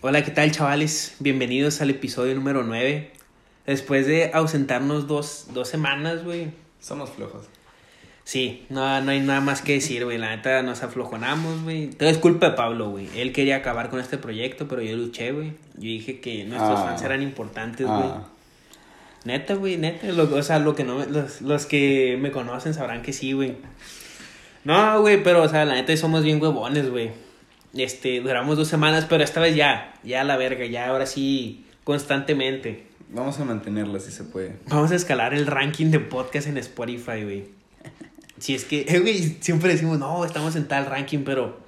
Hola, ¿qué tal chavales? Bienvenidos al episodio número 9. Después de ausentarnos dos, dos semanas, güey. Somos flojos. Sí, no, no hay nada más que decir, güey. La neta nos aflojonamos, güey. Todo es culpa de Pablo, güey. Él quería acabar con este proyecto, pero yo luché, güey. Yo dije que nuestros Ah. fans eran importantes, güey. Ah, Neta, güey, neta. Lo- o sea, lo que no, los, los que me conocen sabrán que sí, güey. No, güey, pero, o sea, la neta somos bien huevones, güey. Este, duramos dos semanas, pero esta vez ya, ya la verga, ya ahora sí, constantemente. vamos a mantenerla si se puede. Vamos a escalar el ranking de podcast en Spotify, güey. Si es que, eh, güey, siempre decimos, no, estamos en tal ranking, pero.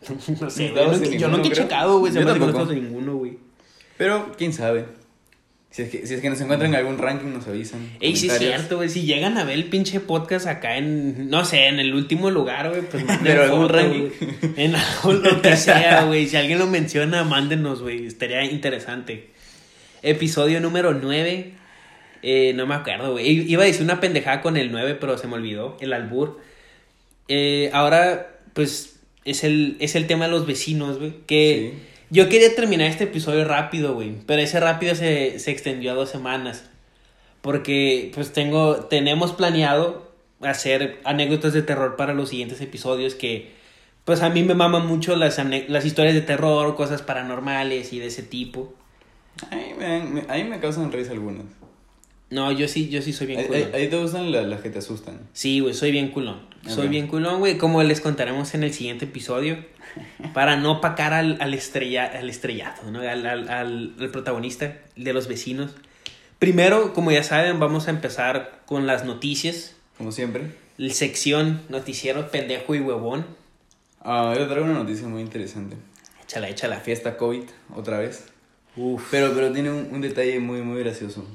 No sé, No güey. estamos no- yo nunca he creo. checado, güey. Se Yo me tampoco. ninguno, güey. Pero, quién sabe. Si es que, si es que nos encuentran en algún ranking, nos avisan. Ey, sí es cierto, güey. Si llegan a ver el pinche podcast acá en, no sé, en el último lugar, güey, pues manden Pero algún ranking. En algo, lo que sea, güey. Si alguien lo menciona, mándenos, güey. Estaría interesante. Episodio número 9. Eh, no me acuerdo, güey. Iba a decir una pendejada con el 9, pero se me olvidó. El albur. Eh, ahora, pues, es el, es el tema de los vecinos, güey. Que Sí. Yo quería terminar este episodio rápido, güey. Pero ese rápido se, se extendió a dos semanas. Porque, pues, tengo, tenemos planeado hacer anécdotas de terror para los siguientes episodios que, pues, a mí me maman mucho las, las historias de terror, cosas paranormales y de ese tipo. A mí me, dan- me- a mí me causan risa algunas. No, yo sí, yo sí soy bien culón. ahí- ahí te gustan la- las que te asustan. Sí, güey, soy bien culón. Soy bien culón, güey, como les contaremos en el siguiente episodio. Para no opacar al, al, estrella, al estrellato, ¿no? Al, al, al- protagonista de los vecinos. Primero, como ya saben, vamos a empezar con las noticias. Como siempre. La sección noticiero pendejo y huevón. Ah, yo traigo una noticia muy interesante. Échala, La échala. fiesta COVID, otra vez. Uf. Pero, pero tiene un, un detalle muy, muy gracioso.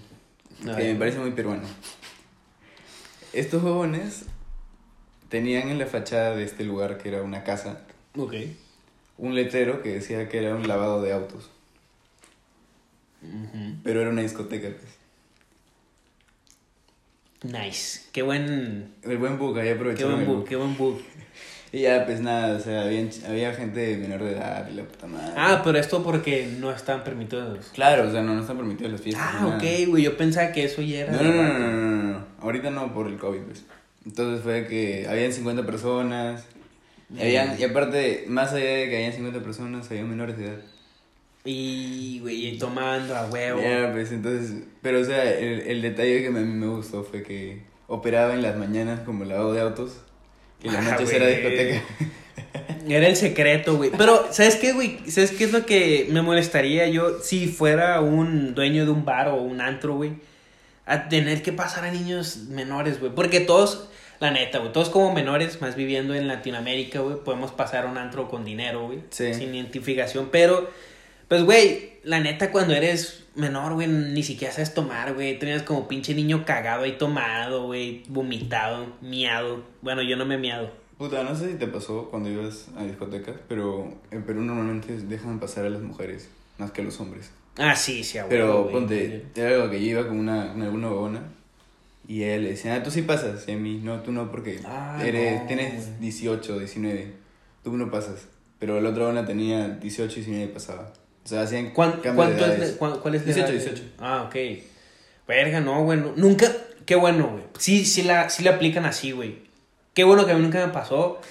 A que me parece muy peruano. Estos jóvenes tenían en la fachada de este lugar, que era una casa, Ok. un letrero que decía que era un lavado de autos. Pero era una discoteca, pues. Nice. Qué buen. El buen book, ahí Qué aprovecharon buen book. qué buen book. Y ya, pues nada, o sea, había, había gente menor de edad y la puta madre. Ah, pero esto porque no están permitidos. Claro, o sea, no, no están permitidas las fiestas. Ah, ok, güey. Yo pensaba que eso ya era. No, no, no, no, no, no. Ahorita no por el COVID, pues. Entonces fue que habían 50 personas. Y, habían, y aparte, más allá de que habían 50 personas, había menores de edad. Y, güey, tomando a huevo. Ya, pues entonces. Pero, o sea, el, el detalle que a mí me gustó fue que operaba en las mañanas como lavado de autos. Y Ah, noches güey. era discoteca. Era el secreto, güey. Pero, ¿sabes qué, güey? ¿Sabes qué es lo que me molestaría yo si fuera un dueño de un bar o un antro, güey? A tener que pasar a niños menores, güey. Porque todos, la neta, güey, todos como menores, más viviendo en Latinoamérica, güey, podemos pasar a un antro con dinero, güey. Sí. Sin identificación. Pero, pues, güey, la neta, cuando eres menor, güey, ni siquiera sabes tomar, güey. Tenías como pinche niño cagado ahí tomado, güey, vomitado, miado. Bueno, yo no me he miado. Puta, no sé si te pasó cuando ibas a discotecas, pero en Perú normalmente dejan pasar a las mujeres más que a los hombres. Ah, sí, sí, a Pero güey. ponte, era algo que yo iba con una, con alguna huevona y ella le decía, ah, tú sí pasas, y a mí, no, tú no, porque Ah, eres, no, tienes güey. 18, 19, tú no pasas. Pero la otra huevona tenía 18, 19 y pasaba. O sea, hacían ¿Cuán- cambio ¿Cuánto es, cuán- ¿Cuál es la 18, edad? 18. Ah, ok. Verga, no, güey. no- Nunca. Qué bueno, güey. Sí, sí la, sí la aplican así, güey. Qué bueno que a mí nunca me pasó.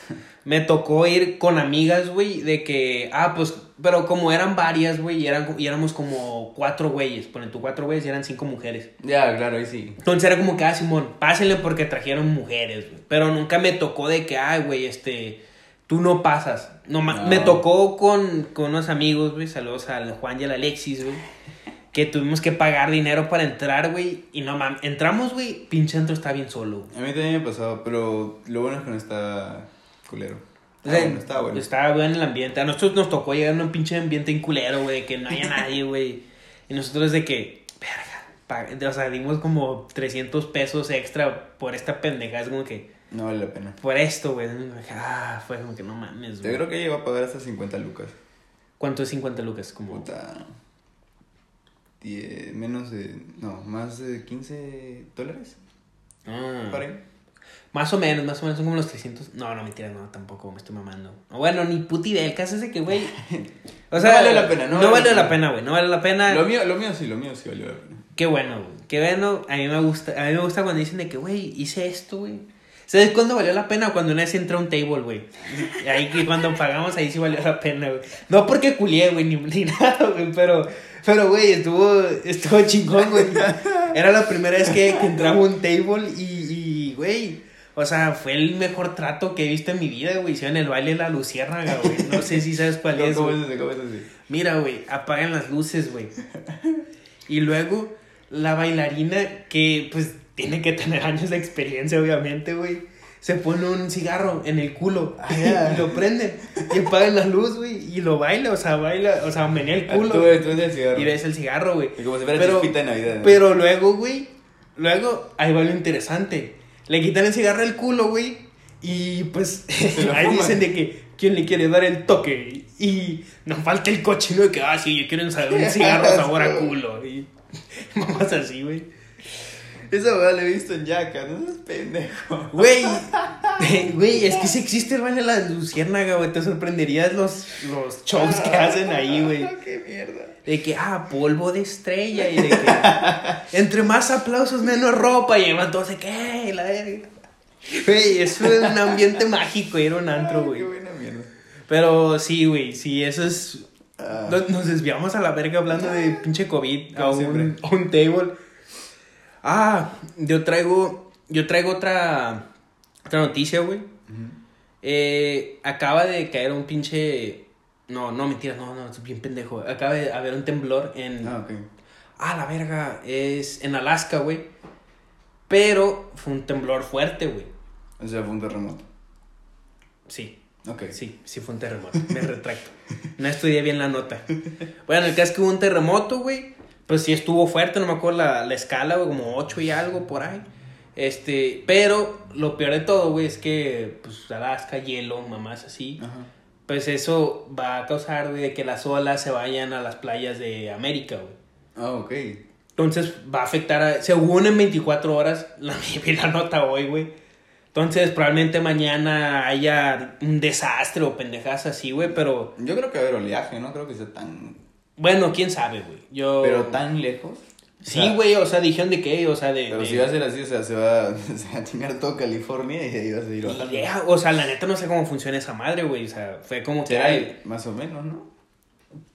Me tocó ir con amigas, güey, de que. Ah, pues. Pero como eran varias, güey, y, eran, y éramos como cuatro güeyes. Ponen tu cuatro güeyes y eran cinco mujeres. Ya, claro, ahí sí. Entonces era como que, ah, Simón, pásenle porque trajeron mujeres, güey. Pero nunca me tocó de que, ay, güey, este, tú no pasas. No, No. Me tocó con, con unos amigos, güey, saludos al Juan y al Alexis, güey. Que tuvimos que pagar dinero para entrar, güey. Y no mames, entramos, güey, pinche antro está bien solo. güey. A mí también me pasaba, pero lo bueno es que no está culero. O Ah, bueno, estaba bueno. Estaba bueno el ambiente. A nosotros nos tocó llegar a un pinche ambiente inculero, güey, que no haya nadie, güey. Y nosotros de que, verga, o sea, dimos como 300 pesos extra por esta pendejada. Es como que, No vale la pena. por esto, güey. Ah, fue como que no mames, Yo güey. creo que llegó a pagar hasta 50 lucas. ¿Cuánto es 50 lucas? Como... Puta. Die- menos de. No, más de 15 dólares. Ah. Para ahí. Más o menos, más o menos son como los 300. No, no, mentira, no, tampoco me estoy mamando. Bueno, ni puta idea. El caso es de que, güey. O sea, No vale la pena, no No, vale la pena, güey. No vale la pena. Lo mío, lo mío sí, lo mío sí valió la pena. Qué bueno, güey. Qué bueno. A mí me gusta. A mí me gusta cuando dicen de que, güey, hice esto, güey. ¿Sabes cuándo valió la pena? Cuando una vez entré a un table, güey. Ahí que cuando pagamos, ahí sí valió la pena, güey. No porque culié, güey, ni, ni nada, güey. Pero, pero, güey, estuvo, estuvo chingón, güey. Era la primera vez que, que entraba a un table y, y, güey. O sea, fue el mejor trato que he visto en mi vida, güey. Hicieron el baile de la luciérnaga, güey. No sé si sabes cuál es, ¿Cómo es? ¿Cómo es ese? Mira, güey, apagan las luces, güey. Y luego la bailarina, que pues tiene que tener años de experiencia, obviamente, güey. Se pone un cigarro en el culo y lo prenden y apagan la luz, güey, y lo baila, o sea, baila, o sea, menea el Ah, culo Tú, tú eres el cigarro. y ves el cigarro, güey. Y como si fuera Pero- chispita de Navidad. ¿no? Pero luego, güey, luego, ahí va lo interesante. Le quitan el cigarro del culo, güey, y pues ahí fuman. dicen de que quién le quiere dar el toque. Y nos falta el cochino de que, ah, sí, yo quiero un cigarro sabor a culo. Y mamás así, güey. Esa weá la he visto en Yaka, no seas pendejo. Güey, güey, es que si existe el baile de la luciérnaga, güey, te sorprenderías los, los shows que hacen ahí, güey. Qué mierda. De que, ah, polvo de estrella. Y de que, entre más aplausos, menos ropa. Y además todos de que, "Eh, la verga. Güey, eso es un ambiente mágico ir a un antro, Qué güey. buena mierda. Pero sí, güey, sí, eso es. Ah. Nos, nos desviamos a la verga hablando de pinche COVID a un, a un table. Ah, yo traigo. Yo traigo otra. Otra noticia, güey. Eh, acaba de caer un pinche. No, no, mentira, no, no, es bien pendejo. Acaba de haber un temblor en. Ah, ok. Ah, la verga. Es en Alaska, güey. Pero fue un temblor fuerte, güey. O sea, fue un terremoto. Sí, Ok. sí, sí fue un terremoto. Me retracto. No estudié bien la nota. Bueno, el caso es que hubo un terremoto, güey. Pues sí estuvo fuerte, no me acuerdo la, la escala, güey, como 8 y algo por ahí. Este, pero lo peor de todo, güey, es que, pues, Alaska, hielo, mamás así. Ajá. Pues eso va a causar, güey, de que las olas se vayan a las playas de América, güey. Ah, ok. Entonces va a afectar a... Según en 24 horas, la, vi la nota hoy, güey. Entonces probablemente mañana haya un desastre o pendejas así, güey, pero... Yo creo que va a haber oleaje, no creo que sea tan. Bueno, quién sabe, güey. Yo... Pero tan lejos. Sí, güey, o sea, dijeron de qué, o sea, de... Pero de- si va a ser así, o sea, se va, se va a chingar todo California y ahí va a seguir bajando. idea, o sea, la neta no sé cómo funciona esa madre, güey. O sea, fue como que... Más o menos, ¿no?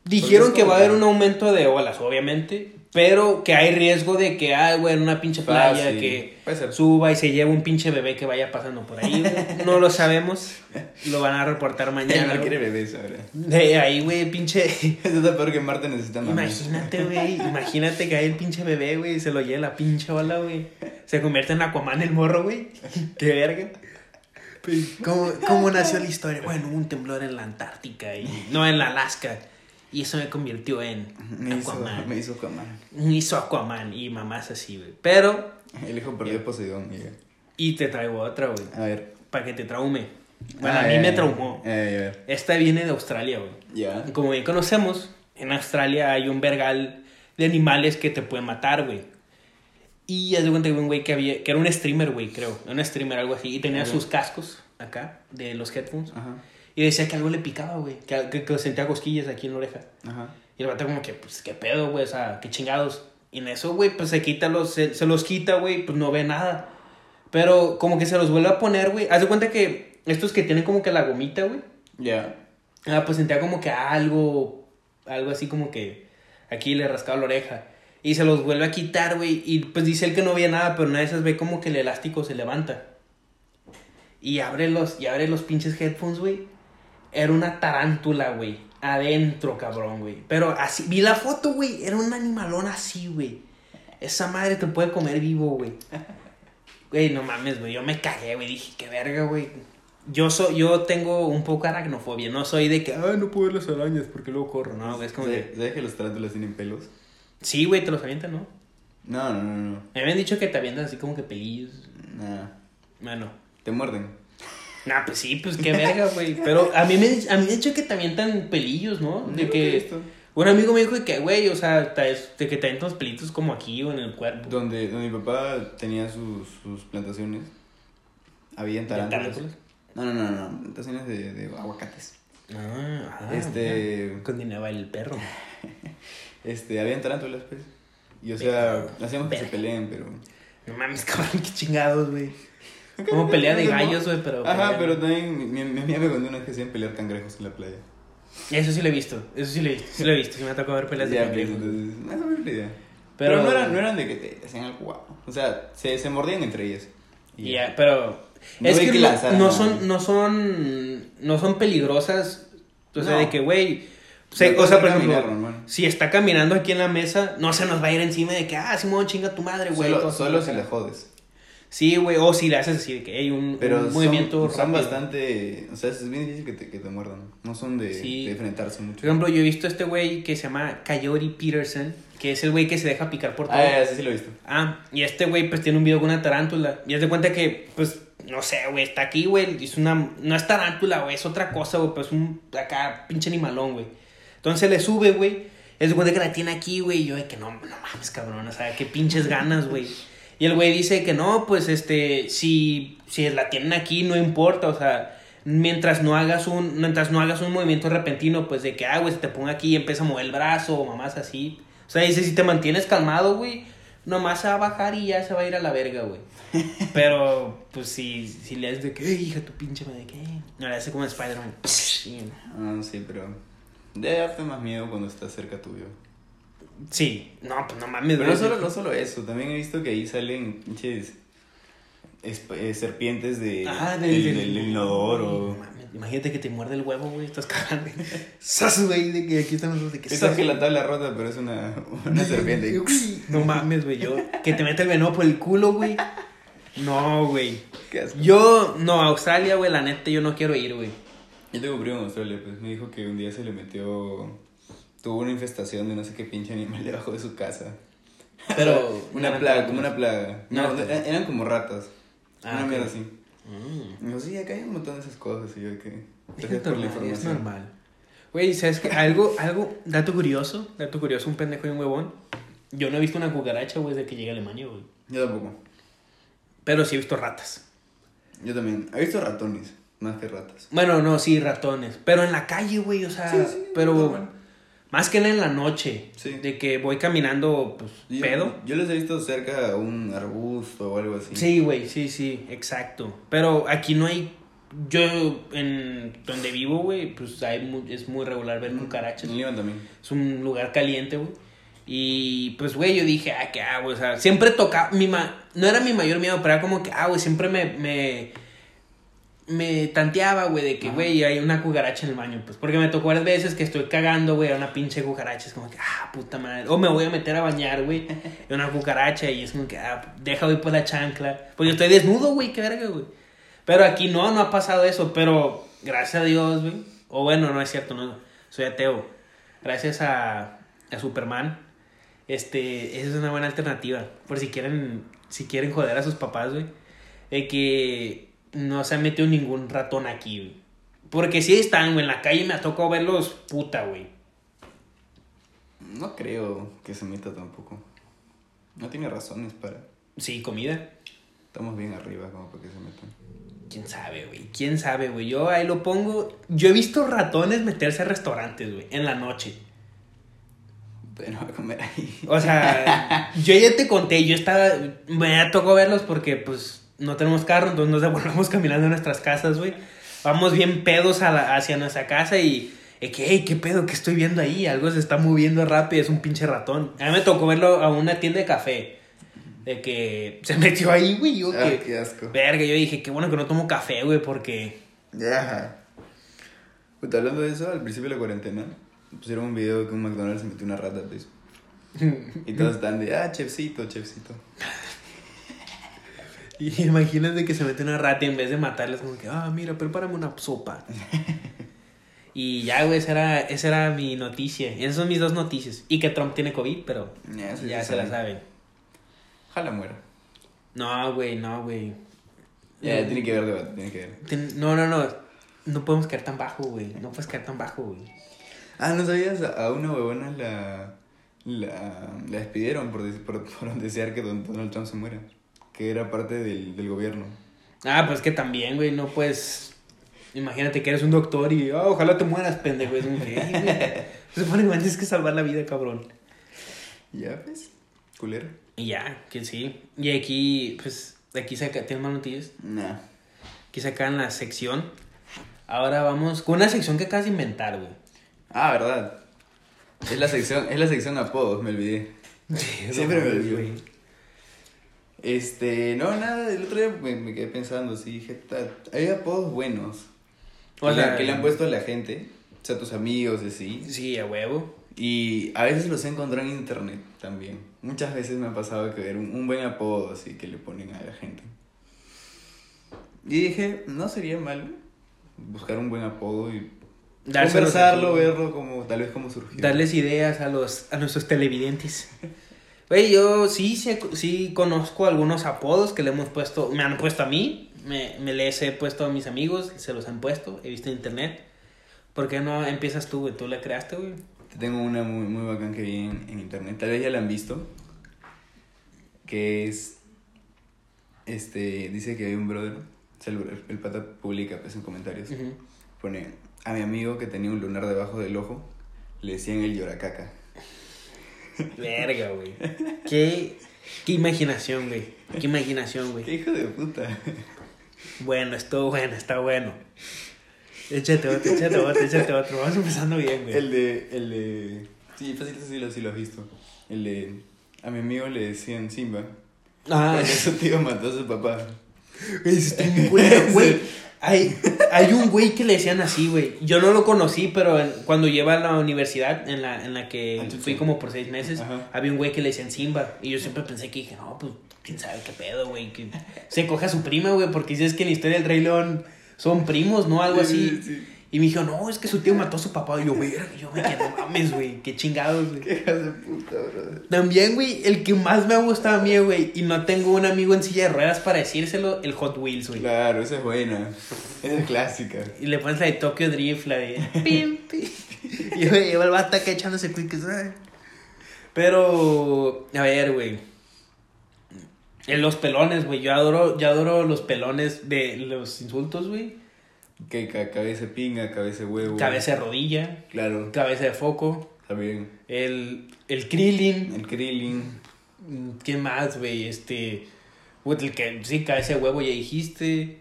Dijeron que va a haber un aumento de olas, obviamente, pero que hay riesgo de que, ay, güey, en una pinche playa Fácil. que suba y se lleve un pinche bebé que vaya pasando por ahí, güey. No lo sabemos. Lo van a reportar mañana. no quiere bebés ahora. De ahí, güey, pinche. Eso está peor que Marte necesita mamás. Imagínate, güey. Imagínate que hay el pinche bebé, güey, y se lo lleve la pinche ola, güey. Se convierte en Aquaman el morro, güey. Qué verga. Pues, ¿Cómo, ¿Cómo nació la historia? Bueno, un temblor en la Antártica y no en la Alaska. Y eso me convirtió en Me hizo, Aquaman. me hizo Aquaman. Me hizo Aquaman y mamás así, güey. Pero, El hijo perdió Poseidón. y- y te traigo otra, güey. A ver. Para que te traume. Bueno, Ah, a mí me traumó. Eh. Esta viene de Australia, güey. Ya. Como bien conocemos, en Australia hay un vergal de animales que te pueden matar, güey. Y haz de cuenta que un güey que había, que era un streamer, güey, creo. Un streamer, algo así. Y tenía sus cascos acá, de los headphones. Ajá. Y decía que algo le picaba, güey. Que, que, que sentía cosquillas aquí en la oreja. Ajá. Y el vato como que, pues, qué pedo, güey, o sea, qué chingados. Y en eso, güey, pues se quita los, se, se los quita, güey, pues no ve nada. Pero como que se los vuelve a poner, güey. Haz de cuenta que estos que tienen como que la gomita, güey. Ya. Ah, pues sentía como que algo, algo así como que aquí le rascaba la oreja. Y se los vuelve a quitar, güey. Y pues dice él que no veía nada, pero una de esas ve como que el elástico se levanta. Y abre los, y abre los pinches headphones, güey. Era una tarántula, güey. Adentro, cabrón, güey. Pero así, vi la foto, güey. Era un animalón así, güey. Esa madre te puede comer vivo, güey. Güey, no mames, güey. Yo me cagué, güey. Dije, qué verga, güey. Yo, so, yo tengo un poco aracnofobia. No soy de que, ah, no puedo ver las arañas porque luego corro. No, güey. Es como de, ¿Sabes que los tarántulas tienen pelos? sí, güey, te los avientan, ¿no? No, no, no, no. Me habían dicho que te avientan así como que pelillos. Nah. Bueno. Te muerden. Nah, pues sí, pues qué verga, güey. Pero a mí me, a mí me han dicho que te avientan pelillos, ¿no? De que. Un amigo me dijo que, güey, o sea, de que te avientan los pelitos como aquí o en el cuerpo. Donde, donde mi papá tenía sus, sus plantaciones, habían ¿De tarántulas. No, no, no, no, plantaciones de, de aguacates. Ah, ah, Este- mira. Continuaba el perro. Este, habían tarántulas, pues. Y o sea, hacíamos que se peleen, pero. No mames, cabrón, qué chingados, güey. Como pelea de gallos, güey, pero. Ajá, pelea- pero también mi, mi, mi amiga me contó una vez que hacían pelear cangrejos en la playa. Eso sí lo he visto, eso sí lo he visto, sí lo he visto, sí me ha tocado ver peleas de Ya, pues, cangrejos. entonces, más o menos la idea. Pero- Pero, no, eran, no eran de que te hacían algo guapo. O sea, se, se mordían entre ellas. Ya, pero No es que, que no, lanzar no nada. son no son no son peligrosas, o sea, No. de que güey, se- No o sea, por ejemplo, si está caminando aquí en la mesa, no se nos va a ir encima de que ah, Simón chinga tu madre, güey. Solo, solo si la jodes. Sí, güey, o si le haces así de que hay un, Pero un son- movimiento son, rápido. bastante. O sea, es bien difícil que te, que te muerdan. No son de, Sí. de enfrentarse mucho. Por ejemplo, yo he visto a este güey que se llama Coyote Peterson, que es el güey que se deja picar por todo. Ah, sí, sí lo he visto. Ah, y este güey pues tiene un video con una tarántula. Y haz de cuenta que, pues, no sé, güey, está aquí, güey. Es una. No es tarántula, güey, es otra cosa, güey. Pues un acá, pinche animalón, güey. Entonces le sube, güey. Es de cuenta que la tiene aquí, güey. Y yo de que no, no mames, cabrón. O sea, qué pinches ganas, güey. Y el güey dice que no, pues este, si, si la tienen aquí, no importa, o sea, mientras no hagas un, mientras no hagas un movimiento repentino, pues de que, ah, güey, se te ponga aquí y empieza a mover el brazo o mamás así. O sea, dice, si te mantienes calmado, güey, nomás se va a bajar y ya se va a ir a la verga, güey. Pero, pues si, si le haces de que, "Ey, hija, tu pinche madre, ¿qué? No, le hace como Spider-Man. Ah, sí, pero. Debe darte más miedo cuando estás cerca tuyo. Sí, no, pues no mames, Pero no solo, no solo eso, también he visto que ahí salen pinches eh, serpientes de, Ah, del, del, del inodoro. Imagínate que te muerde el huevo, güey, estás cagando. Sas, güey, de que aquí estamos los de que Esa que la tabla rota, pero es una, una serpiente. No mames, güey, yo que te mete el veneno por el culo, güey. No, güey. Yo, no, a Australia, güey, la neta, yo no quiero ir, güey. Yo tengo un primo en Australia, pues me dijo que un día se le metió. Tuvo una infestación de no sé qué pinche animal debajo de su casa. Pero. Una no, plaga, no, como una plaga. No, No, no. eran eran como ratas. Ah, una ok. mierda así. Mm. Me dijo, sí, acá hay un montón de esas cosas. Y yo, que. Es normal, es normal. Güey, ¿sabes qué? Algo, algo, dato curioso, dato curioso, un pendejo y un huevón. Yo no he visto una cucaracha, güey, desde que llegué a Alemania, güey. Yo tampoco. Pero sí he visto ratas. Yo también. He visto ratones, más que ratas. Bueno, no, sí, ratones. Pero en la calle, güey, o sea, Sí, sí, pero. Más que en la noche. Sí. De que voy caminando, pues, Yo- pedo. Yo los he visto cerca a un arbusto o algo así. Sí, güey, sí, sí, exacto. Pero aquí no hay. Yo, en donde vivo, güey, pues hay mu- es muy regular ver cucarachas. En también. Es un lugar caliente, güey. Y pues, güey, yo dije, ah, qué ah, güey. O sea, siempre tocaba. Mi ma... No era mi mayor miedo, pero era como que, ah, güey, siempre me. me me tanteaba, güey, de que, güey, hay una cucaracha en el baño, pues, porque me tocó varias veces que estoy cagando, güey, a una pinche cucaracha, es como que, ah, puta madre, o me voy a meter a bañar, güey, y una cucaracha, y es como que, ah, deja, voy por la chancla, pues yo estoy desnudo, güey, qué verga, güey, pero aquí no, no ha pasado eso, pero gracias a Dios, güey, o bueno, no es cierto, no, soy ateo, gracias a, a Superman, este, esa es una buena alternativa, por si quieren, si quieren joder a sus papás, güey, de que no se ha metido ningún ratón aquí, güey. Porque si están, güey, en la calle me ha tocado verlos, puta, güey. No creo que se meta tampoco. No tiene razones para. Sí, comida. Estamos bien arriba como para que se metan. ¿Quién sabe, güey? ¿Quién sabe, güey? Yo ahí lo pongo. Yo he visto ratones meterse a restaurantes, güey, en la noche. Pero a comer ahí. O sea, yo ya te conté, yo estaba. Me ha tocado verlos porque, pues, no tenemos carro, entonces nos devolvemos caminando a nuestras casas, güey. Vamos bien pedos a la- hacia nuestra casa y. eh, que, hey, ¿qué pedo? ¿Qué estoy viendo ahí? Algo se está moviendo rápido, es un pinche ratón. A mí me tocó verlo a una tienda de café. De que se metió ahí, güey. Yo Ah, que. qué asco. Verga, yo dije, qué bueno que no tomo café, güey, porque. Ya. Puta, hablando de eso, al principio de la cuarentena, pusieron un video de que un McDonald's se metió una rata, pues. Y todos están de, ah, chefcito, chefcito. Y imagínate que se mete una rata y en vez de matarles, como que, ah, mira, prepárame una sopa. y ya, güey, esa era, esa era mi noticia. Esas son mis dos noticias. Y que Trump tiene COVID, pero Ya, eso ya se se la sabe. saben. Ojalá muera. No, güey, no, güey. Ya, tiene que ver, debate, tiene que ver. Ten- No, no, no. No podemos caer tan bajo, güey. No puedes caer tan bajo, güey. Ah, ¿no sabías? A una huevona la, la, la despidieron por, por, por desear que Don- Donald Trump se muera. Que era parte del, del gobierno. Ah, pues que también, güey, no puedes. Imagínate que eres un doctor y, "Ah, ojalá te mueras, pendejo. Es "Ey, güey, Se supone que tienes que salvar la vida, cabrón. Ya, pues. Culero. Y ya, que sí. Y aquí, pues, aquí saca, ¿tienes más noticias? Nah. Aquí sacan la sección. Ahora vamos con una sección que acabas de inventar, güey. Ah, verdad. Es la sección, es la sección apodos, me olvidé. Siempre me olvido. güey. Este, no, nada, el otro día me, me quedé pensando, sí, dije, "Ta- hay apodos buenos. O sea, que le han puesto a la gente, o sea, tus amigos, así. Sí, a huevo. Y a veces los he encontrado en internet también. Muchas veces me ha pasado que ver un, un buen apodo así que le ponen a la gente. Y dije, no sería mal buscar un buen apodo y conversarlo, verlo como tal vez como surgió. Darles ideas a los a nuestros televidentes. Güey, yo sí, sí, sí conozco algunos apodos que le hemos puesto, me han puesto a mí, me, me les he puesto a mis amigos, se los han puesto, he visto en internet. ¿Por qué no empiezas tú, güey? ¿Tú la creaste, güey? Te tengo una muy, muy bacán que vi en, en internet. Tal vez ya la han visto. Que es. Este. Dice que hay un brother. o sea, el, el pata publica pues en comentarios. Pone. A mi amigo que tenía un lunar debajo del ojo. Le decían el lloracaca. Verga, güey. Qué, qué imaginación, güey. Qué imaginación, güey. ¡Qué hijo de puta! Bueno, estuvo bueno, está bueno. Échate otro, échate otro, échate otro. Vamos empezando bien, güey. El de. El de. Sí, fácil, sí lo, sí lo has visto. El de. A mi amigo le decían Simba. Ah, Porque su tío mató a su papá. Güey, eso está bien güey. Hay, hay un güey que le decían así, güey. Yo no lo conocí, pero en- cuando lleva a la universidad en la, en la que Ah, fui como por seis meses, Ajá. había un güey que le decían Simba. Y yo siempre pensé que dije, no, pues, quién sabe qué pedo, güey. Que se coge a su prima, güey, porque dices que en la historia del Rey León son primos, ¿no? Algo así. Sí, sí, sí. Y me dijo, no, es que su tío mató a su papá. Y yo, güey, yo me quedé, no mames, güey, qué chingados, güey. ¡Qué de puta, brother! También, güey, el que más me ha gustado a mí, güey, y no tengo un amigo en silla de ruedas para decírselo, el Hot Wheels, güey. Claro, esa es buena. Esa es clásica. Y le pones la de Tokyo Drift, la de... pim, pim. Y güey, el vato acá echándose ay. Pero, a ver, güey. En los pelones, güey. Yo adoro, yo adoro los pelones de los insultos, güey. Que ca- cabeza de pinga, cabeza de huevo. Cabeza de rodilla, Claro, cabeza de foco, también. el, el Krillin. El Krillin. ¿Qué más, güey? Este. el que sí, cabeza de huevo ya dijiste.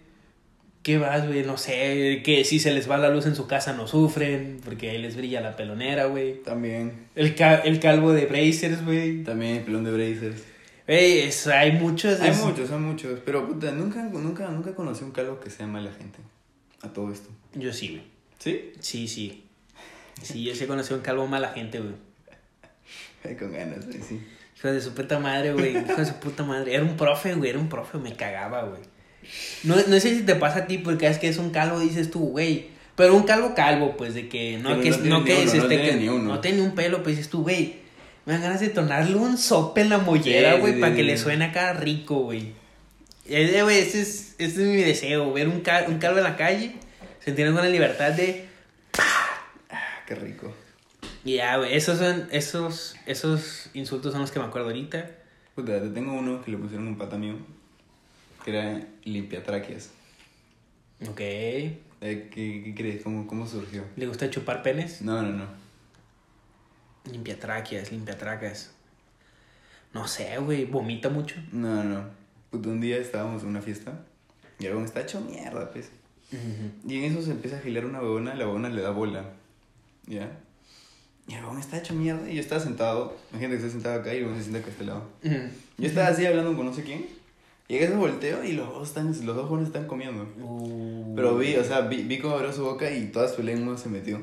¿Qué más, güey? No sé. Que si se les va la luz en su casa no sufren. Porque ahí les brilla la pelonera, güey. También. El, ca- el calvo de Brazers, güey. También el pelón de Brazers. Güey, hay muchos. Hay es- muchos, hay muchos. Pero puta, nunca, nunca, nunca conocí un calvo que sea mala gente. A todo esto. Yo sí, güey. ¿Sí? Sí, sí. Sí, yo sí conocí a un calvo mala gente, güey. Con ganas, güey, sí. Hijo de su puta madre, güey. Hijo de su puta madre. Era un profe, güey. Era un profe. Me cagaba, güey. No, no sé si te pasa a ti porque es que es un calvo, dices tú, güey. Pero un calvo calvo, pues, de que no, Pero que, no no ni que es no este que ni uno. no tiene un pelo, pues dices tú, güey. Me dan ganas de tornarle un sope en la mollera, güey, sí, para sí, que le suene acá rico, güey. Ese, güey, ese es, ese es mi deseo, ver un, cal- un calvo en la calle, sentir una libertad de Ah, qué rico. y ya, güey, esos son, esos, esos insultos son los que me acuerdo ahorita. Puta, te tengo uno que le pusieron un pata mío. Que era limpiatraquias. Ok. Eh, ¿Qué, qué crees? ¿Cómo, ¿Cómo surgió? ¿Le gusta chupar penes? No, no, no. Limpiatraquias, limpiatracas. No sé, güey, vomita mucho. No, no. Puta, un día estábamos en una fiesta. Y el está hecho mierda, pues. Y en eso se empieza a girar una huevona, la huevona le da bola. ¿Ya? Y el huevón está hecho mierda. Y yo estaba sentado. Imagínate que estoy sentado acá y el se sienta acá a este lado. Ujú. Yo estaba así hablando con no sé quién. Y en eso volteo y los dos, están, los dos jóvenes están comiendo. Uh. Pero vi, o sea, vi, vi cómo abrió su boca y toda su lengua se metió.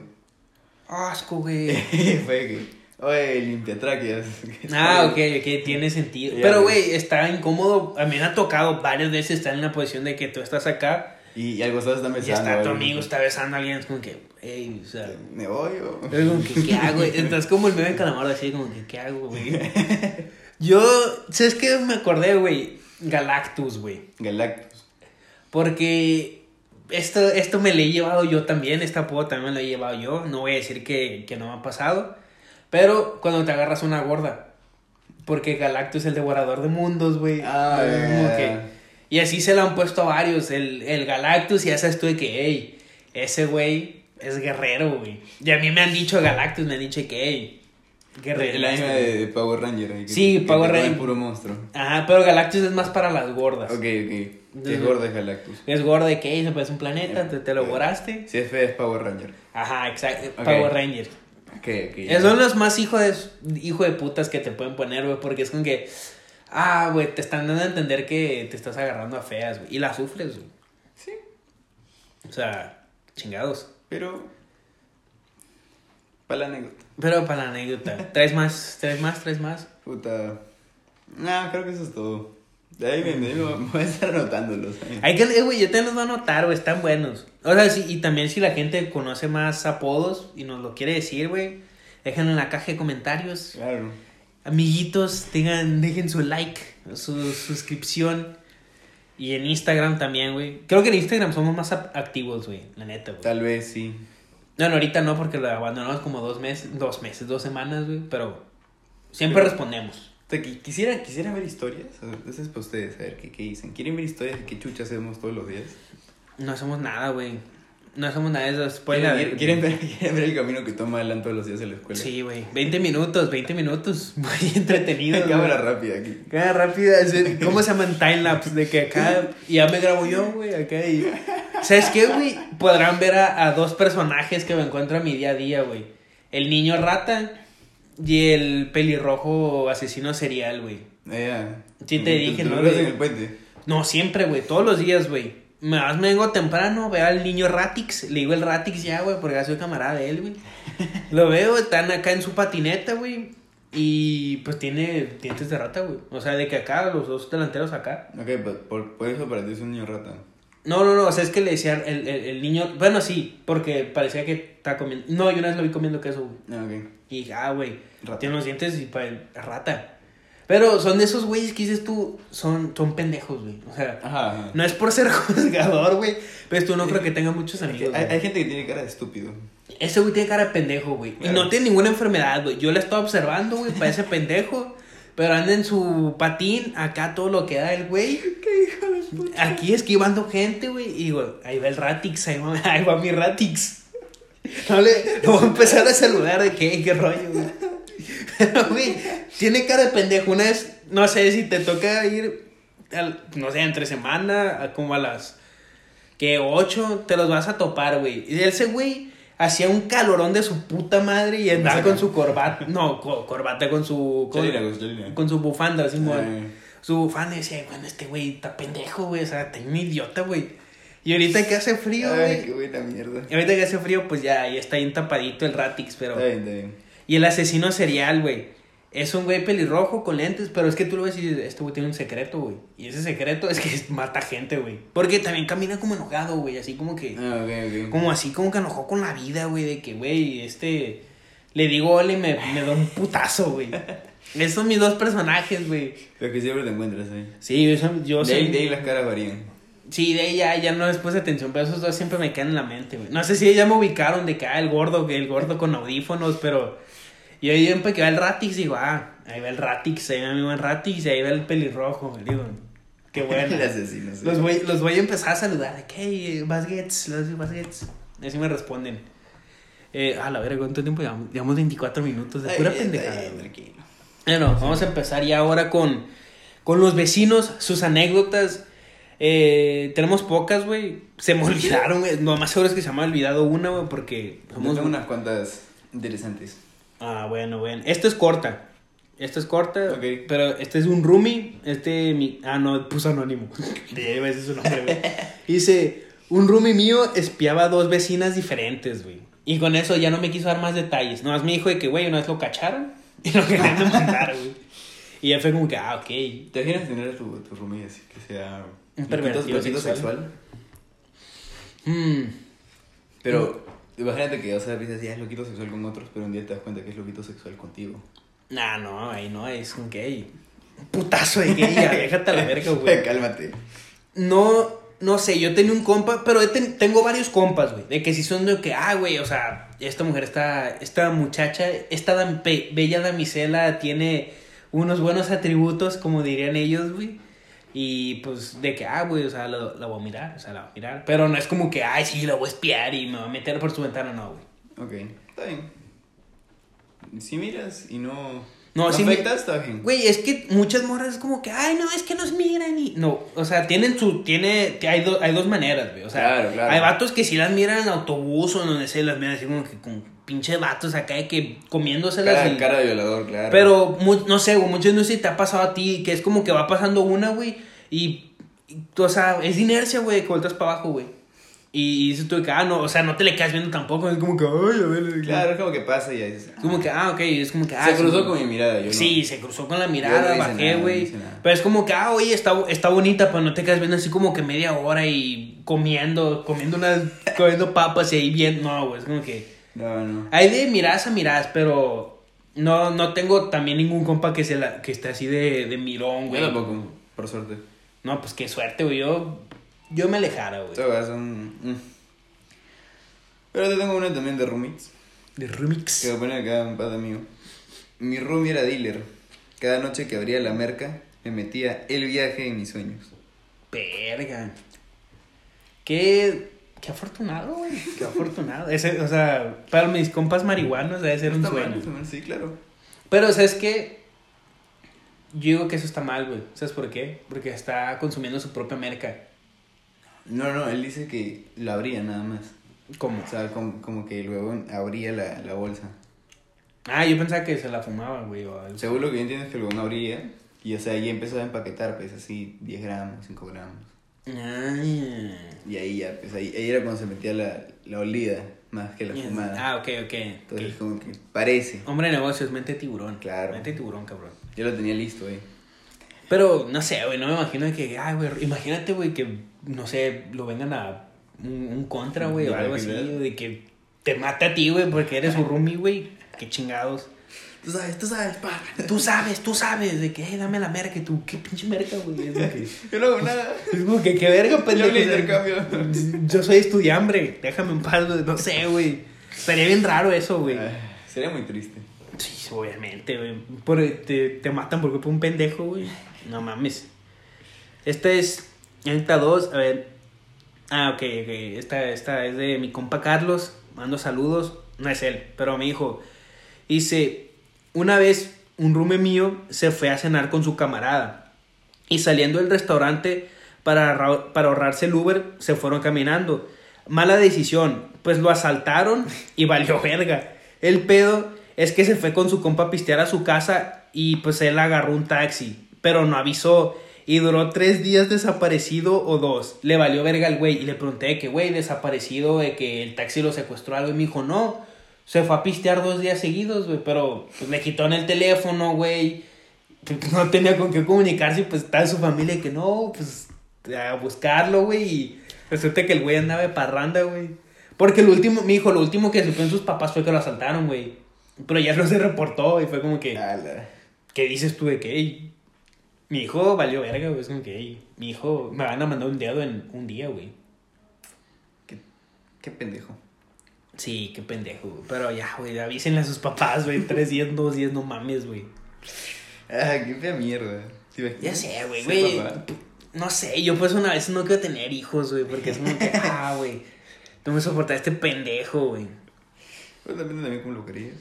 Asco, güey. Fue que, oye, limpiatraquias. Ah, ok, ok, tiene sentido. Pero, güey. está incómodo. A mí me ha tocado varias veces estar en la posición de que tú estás acá Y, y al costado están y besando. está tu algo. amigo, está besando a alguien. Es como que, hey, o sea. ¿Me voy o...? Es como que, ¿qué hago? Entonces, como el meme de Calamardo, así como que, ¿qué hago, güey? Yo, ¿sabes qué? Me acordé, güey. Galactus, güey. Galactus. Porque esto, esto me lo he llevado yo también, este apodo también me lo he llevado yo. No voy a decir que, que no me ha pasado. Pero cuando te agarras una gorda. Porque Galactus es el devorador de mundos, güey. Ah, ya. que- Y así se lo han puesto a varios. El, el Galactus, y ya sabes tú de que, hey, ese güey es guerrero, güey. Y a mí me han dicho Galactus, me han dicho que, hey, guerrero. El anime de, Power Ranger. sí, Power Ranger. puro monstruo. Ajá, pero Galactus es más para las gordas. Ok, ok. es gorda es Galactus. Es gorda de que, se parece un planeta, te, te, lo borraste. Si es fea es Power Ranger. Ajá, exacto. Power Ranger. Son los más hijos de, hijo de putas que te pueden poner, güey, porque es con que, ah, güey, te están dando a entender que te estás agarrando a feas, güey, y la sufres, güey. Sí. O sea, chingados. Pero, para la anécdota. Pero para la anécdota. ¿Traes más? ¿Traes más? ¿Traes más? Puta. Nah, creo que eso es todo. De ahí me, voy a estar anotándolos. Hay que, güey, yo te los voy a anotar, güey, están buenos. O sea, sí, y también si la gente conoce más apodos y nos lo quiere decir, güey, déjenlo en la caja de comentarios. Claro. Amiguitos, tengan, dejen su like, su suscripción. Y en Instagram también, güey. Creo que en Instagram somos más activos, güey, la neta, güey. Tal vez sí. No, no, ahorita no, porque lo abandonamos como dos meses, dos meses, dos semanas, güey, pero siempre respondemos. Quisiera, quisiera ver historias. Entonces, para ustedes, a ver qué, qué dicen. ¿Quieren ver historias de qué chucha hacemos todos los días? No hacemos nada, güey. No hacemos nada de eso. ¿Quieren, ¿quieren, ver, ¿Quieren ver el camino que toma adelante todos los días en la escuela? Sí, güey. 20 minutos, 20 minutos. Muy entretenido. Cámara rápida aquí. Cámara rápida. ¿Cómo se llaman timelapse? De que acá ya me grabo yo, güey. Acá y. ¿Sabes qué, güey? Podrán ver a, a dos personajes que me encuentro a mi día a día, güey. El niño rata y el pelirrojo asesino serial, güey. Yeah. Sí te dije, ¿no? en el puente? No, siempre, güey. Todos los días, güey. Más me vengo temprano, veo al niño Ratix. Le digo el Ratix ya, güey, porque ya soy camarada de él, güey. Lo veo, están acá en su patineta, güey. Y pues tiene dientes de rata, güey. O sea, de que acá, los dos delanteros acá. Ok, pues por, por eso para ti es un niño rata. No, no, no, o sea, es que le decía el, el, el niño, bueno, sí, porque parecía que estaba comiendo, no, yo una vez lo vi comiendo queso, güey. Ah, ok. Y dije, ah, güey, tiene los dientes y para rata. Pero son esos güeyes que dices tú, son, son pendejos, güey. O sea, no es por ser juzgador, güey, pero tú no creo que tenga muchos amigos. Hay, hay, gente que tiene cara de estúpido. Ese güey tiene cara de pendejo, güey. Y no tiene ninguna enfermedad, güey. Yo la estoy observando, güey, parece pendejo. Pero anda en su patín, acá todo lo que da el güey. ¿Qué hijo de puta? Aquí esquivando gente, güey. Y, güey, ahí va el Ratix, ahí va, ahí va mi Ratix. No le, lo voy a empezar a saludar de qué, qué rollo, güey. Pero, güey, tiene cara de pendejo. Una vez, no sé si te toca ir, no sé, entre semana, como a las, que ocho, te los vas a topar, güey. Y ese güey hacía un calorón de su puta madre y andaba con su corbata, no, corbata con su, con, su bufanda, así, Su bufanda y decía, bueno, este güey está pendejo, güey, o sea, está un idiota, güey. Y ahorita que hace frío, güey. Ay, qué buena mierda. Y ahorita que hace frío, pues ya, ya está bien tapadito el Ratix, pero. Está bien, está bien. Y el asesino serial, güey. Es un güey pelirrojo con lentes, pero es que tú lo ves y dices, este güey tiene un secreto, güey. Y ese secreto es que mata gente, güey. Porque también camina como enojado, güey. Así como que. Ah, ok, ok. Como así, como que enojó con la vida, güey. De que, güey, este. Le digo hola y me, me da un putazo, güey. Esos son mis dos personajes, güey. Pero que siempre te encuentras ahí. Sí, yo, yo de, ahí, de ahí las caras varían. Sí, de ella ya no después de atención, pero esos dos siempre me quedan en la mente, güey. No sé si ya me ubicaron de que, ah, el gordo, el gordo con audífonos, pero yo siempre que va el Ratix, digo, ah, ahí va el Ratix, ahí va mi buen Ratix, y ahí va el pelirrojo, digo, qué bueno. los, voy, los voy a empezar a saludar, de que, Basgets, los Basgets. Así me responden. Eh, a la verga, ¿cuánto tiempo llevamos? Llevamos 24 minutos de pura pendejada. Bueno, vamos a empezar ya ahora con, con los vecinos, sus anécdotas eh, tenemos pocas, güey. Se me olvidaron, güey. Lo más seguro es que se me ha olvidado una, güey, porque somos... Tengo unas cuantas interesantes. Ah, bueno, bueno. Esta es corta. Esta es corta, pero este es un roomie. Este, mi... Ah, no, puso anónimo. ese su nombre, güey. Dice, un roomie mío espiaba a dos vecinas diferentes, güey. Y con eso ya no me quiso dar más detalles. Nomás me dijo de que, güey, una vez lo cacharon y lo querían demandar, güey. Y ya fue como que, ah, ok. ¿Te imaginas tener a tu, tu roomie así que sea un pervertido sexual. sexual. Hmm. Pero imagínate que, o sea, dices, ya es loquito sexual con otros, pero un día te das cuenta que es loquito sexual contigo. Nah, no, ahí no, es un gay. putazo de gay, ya, déjate a la verga, güey. Cálmate. No, no sé, yo tenía un compa, pero tengo varios compas, güey, de que si son de que, ah, güey, o sea, esta mujer está, esta muchacha, esta bella damisela tiene unos buenos atributos, como dirían ellos, güey. Y pues de que, ah, güey, o sea, la, la voy a mirar, o sea, la voy a mirar. Pero no es como que, ay, sí, la voy a espiar y me voy a meter por su ventana, no, güey. Ok, está bien. Si miras y no. No, no si afectas, está bien. Güey, es que muchas morras es como que, ay, no, es que nos miran y... No, o sea, tienen su... Tiene... Hay, do- hay dos maneras, güey. O sea, Claro, claro. hay vatos que sí las miran en autobús o en donde se las miran así como que con pinche vatos acá de que comiéndoselas. Cara, y- cara de violador, claro. Pero, no sé, güey, muchas veces te ha pasado a ti que es como que va pasando una, güey, y, y, o sea, es inercia, güey, que volteas para abajo, güey. Y dices tú que, ah, no, o sea, no te le quedas viendo tampoco, es como que, ay, a ver. Claro, es como que pasa y ya dices. Es como que, ah, ok, es como que, ah. Se cruzó con mi mirada, yo no. Sí, se cruzó con la mirada, no bajé, no güey. nada. pero es como que, ah, oye, está, está bonita, pero no te quedas viendo así como que media hora y comiendo, comiendo unas, comiendo papas y ahí bien. No, güey, es como que. No, no. Hay de miradas a miradas, pero no, no tengo también ningún compa que, se la, que esté así de, de mirón, güey. Yo tampoco, por suerte. No, pues qué suerte, güey. Yo, yo me alejara, güey. Todas son. mm. Pero te tengo una también de roommates. De Que remix. voy a poner acá un padre mío. Mi roomie era dealer. Cada noche que abría la merca, me metía el viaje en mis sueños. Verga. Qué, qué afortunado, güey. Qué afortunado. Ese, o sea, para mis compas marihuanos debe ser un Está sueño. está mal, Sí, claro. Pero, ¿sabes qué? Yo digo que eso está mal, güey. ¿Sabes por qué? Porque está consumiendo su propia merca. No, no, él dice que la abría nada más. ¿Cómo? O sea, como, como que luego abría la, la bolsa. Ah, yo pensaba que se la fumaba, güey. o algo. Según lo que yo entiendo es que luego abría y, o sea, ahí empezó a empaquetar, pues, así, 10 gramos, 5 gramos. Ah. Y ahí ya, pues, ahí, ahí era cuando se metía la, la olida, más que la fumada. Ah, ok, ok. Entonces, ok. como que parece. Hombre de negocios, mente tiburón. Claro. Mente tiburón, cabrón. Yo lo tenía listo, eh. Pero, no sé, güey, no me imagino que, ay, güey, imagínate, güey, que, no sé, lo vengan a un, un contra, güey, o algo así, de que te mate a ti, güey, porque eres su roomie, güey. Qué chingados. Tú sabes, tú sabes, pa. Tú sabes, tú sabes, de que, hey, dame la merca, y tú, qué pinche merca, güey. Es, de que- Yo no hago nada. es como que, qué verga, pendejo. le o sea, intercambio. Yo soy estudiambre, déjame en paz, güey, no sé, güey. Estaría bien raro eso, güey. Ay, Sería muy triste. Sí, obviamente, güey. Por- Te, te matan por culpa de un pendejo, güey. No mames. Esta es. Esta dos, a ver. Ah, ok, ok. Esta, esta es de mi compa Carlos. Mando saludos. No es él, pero mi hijo. Dice: Una vez un rume mío se fue a cenar con su camarada. Y saliendo del restaurante para, para ahorrarse el Uber, se fueron caminando. Mala decisión, pues lo asaltaron y valió verga. El pedo es que se fue con su compa a pistear a su casa y pues él agarró un taxi, pero no avisó. Y duró tres días desaparecido o dos. Le valió verga al güey. Y le pregunté que, güey, desaparecido, de que el taxi lo secuestró algo. Y me dijo, no, se fue a pistear dos días seguidos, güey. Pero pues, le quitó en el teléfono, güey. No tenía con qué comunicarse. y, Pues estaba su familia y que no, pues a buscarlo, güey. Y resulta que el güey andaba de parranda, güey. Porque lo último, mi hijo, lo último que supo en sus papás fue que lo asaltaron, güey. Pero ya no se reportó y fue como que, Ala. ¿qué dices tú de que, "Ey, mi hijo valió verga, güey? Es como que, "Ey, mi hijo, me van a mandar un dedo en un día, güey. Qué, qué pendejo. Sí, qué pendejo, güey. Pero ya, güey, avísenle a sus papás, güey. Tres días, dos días, no mames, güey. Ah, qué fea mierda. Ya sé, güey, güey. No sé, yo pues una vez no quiero tener hijos, güey, porque es como que, ah, güey. No me soportar este pendejo, güey. Pero depende también cómo lo querías.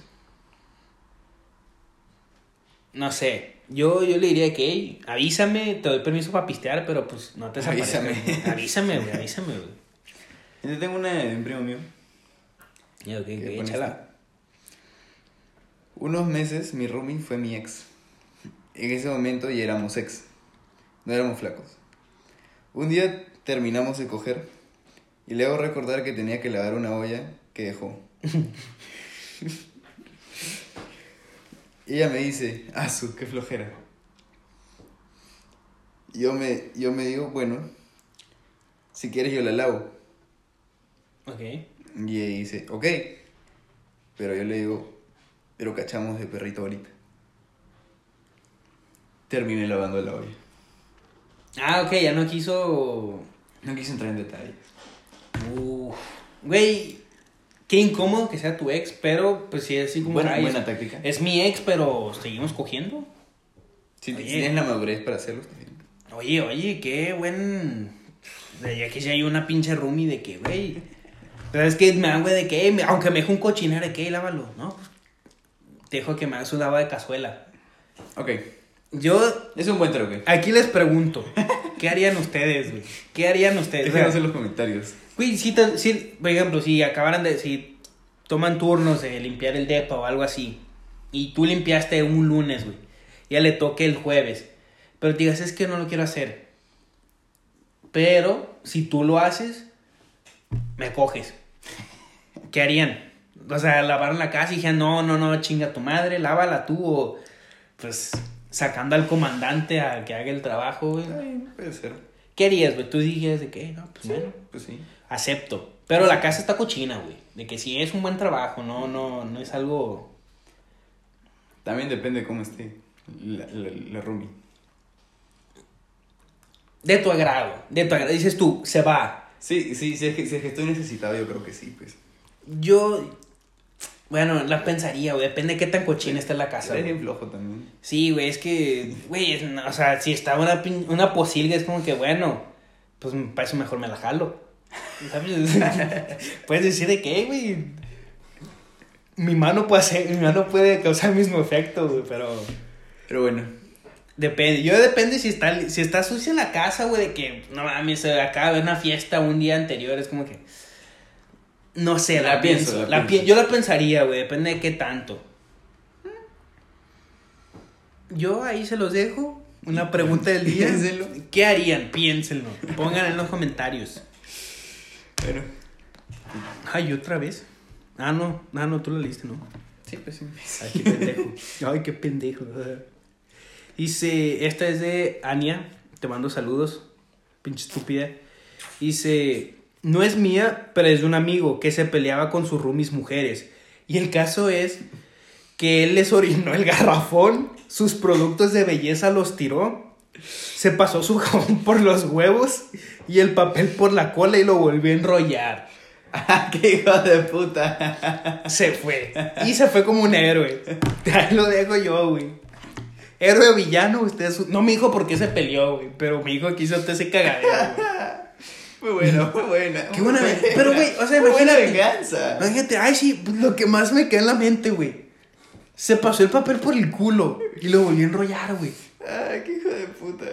No sé, yo, yo le diría que, hey, avísame, te doy permiso para pistear, pero pues no te desaparezcas. Avísame. Avísame, güey, avísame, güey. Yo tengo una un primo mío. Ya, ok, que ok, pone échala. esta. Unos meses mi roomie fue mi ex. En ese momento ya éramos ex. No éramos flacos. Un día terminamos de coger y le hago recordar que tenía que lavar una olla que dejó. Ella me dice, ah, su, qué flojera. Yo me, yo me digo, bueno, si quieres yo la lavo. Ok. Y ella dice, ok. Pero yo le digo, pero cachamos de perrito ahorita. Terminé lavando la olla. Ah, ok, ya no quiso. No quise entrar en detalles. Uf. Güey, qué incómodo que sea tu ex, pero pues sí, así como. Buena, buena táctica. es mi ex, pero seguimos cogiendo. Si, Oye. tienes la madurez para hacerlo. Oye, oye, qué buen. Ya que si hay una pinche roomie de que, güey. Pero es que me dan, güey, de que, me- aunque me dejo un cochinero de que, lávalo, ¿no? Te dejo que me hagas un lava de cazuela. Ok. Yo, Es un buen troque. aquí les pregunto, ¿qué harían ustedes, güey? ¿Qué harían ustedes? O sea, Déjenos en los comentarios. Güey, si, por ejemplo, si acabaran de. Si toman turnos de limpiar el depa o algo así, y tú limpiaste un lunes, güey, ya le toque el jueves, pero te digas, es que no lo quiero hacer. Pero si tú lo haces, me coges. ¿Qué harían? O sea, lavaron la casa y dijeron, no, no, no, chinga tu madre, lávala tú, o pues sacando al comandante a que haga el trabajo, güey. Ay, puede ser. ¿Qué harías, güey? Tú dirías de que, no, pues bueno Pues sí. acepto. Pero la casa está cochina, güey. De que si es un buen trabajo, no, no, no es algo. También depende cómo esté la, la, la roomie. De tu agrado. De tu agrado. Dices tú, se va. Sí, sí, si es, que, si es que estoy necesitado, yo creo que sí, pues. Yo. Bueno, la pensaría, güey. Depende de qué tan cochina esté la casa. Eres bien flojo también. Sí, güey, es que. Güey, o sea, si está una, una posilga, es como que, bueno. Pues para eso mejor me la jalo. ¿Sabes? Puedes decir de qué, güey. Mi mano puede hacer, mi mano puede causar el mismo efecto, güey, pero. Pero bueno. Depende, yo depende si está, si está sucia en la casa, güey, de que, no mames, acaba de una fiesta un día anterior, es como que, no sé, la, La pienso, pienso, la pienso. yo la pensaría, güey, depende de qué tanto. Yo ahí se los dejo, una pregunta del día, Piénsenlo. ¿qué harían? Piénsenlo, pongan en los comentarios. Bueno. Ay, otra vez, ah, no, ah, no, tú la leíste, ¿no? Sí, pues sí. Ay, qué pendejo. Ay, qué pendejo. Dice, esta es de Ania. Te mando saludos. Pinche estúpida. Dice, no es mía, pero es de un amigo que se peleaba con sus roomies mujeres. Y el caso es que él les orinó el garrafón, sus productos de belleza los tiró, se pasó su jabón por los huevos y el papel por la cola y lo volvió a enrollar. ¡Qué hijo de puta! Se fue. Y se fue como un héroe. Ahí lo dejo yo, güey. Héroe villano, usted es No me dijo por qué se peleó, güey. Pero me dijo que hizo usted ese cagadero, güey. Muy bueno, muy buena. Qué buena ven- pero, güey, o sea, muy buena venganza. Imagínate, ay, sí, pues, lo que más me queda en la mente, güey. Se pasó el papel por el culo y lo volvió a enrollar, güey. Ay, qué hijo de puta.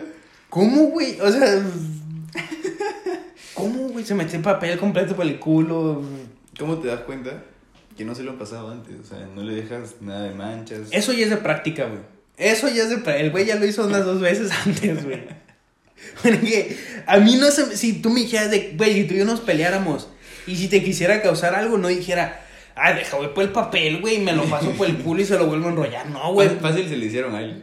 ¿Cómo, güey? O sea. ¿Cómo, güey? Se metió el papel completo por el culo. ¿Cómo te das cuenta que no se lo han pasado antes? O sea, no le dejas nada de manchas. Eso ya es de práctica, güey. Eso ya es de práctica. El güey ya lo hizo unas dos veces antes, güey. Porque a mí no se... Si tú me dijeras de... Güey, si tú y yo nos peleáramos y si te quisiera causar algo, no dijera... Ah, deja, güey, por el papel, güey, me lo paso por el culo y se lo vuelvo a enrollar. No, güey. Fácil, se le hicieron a él.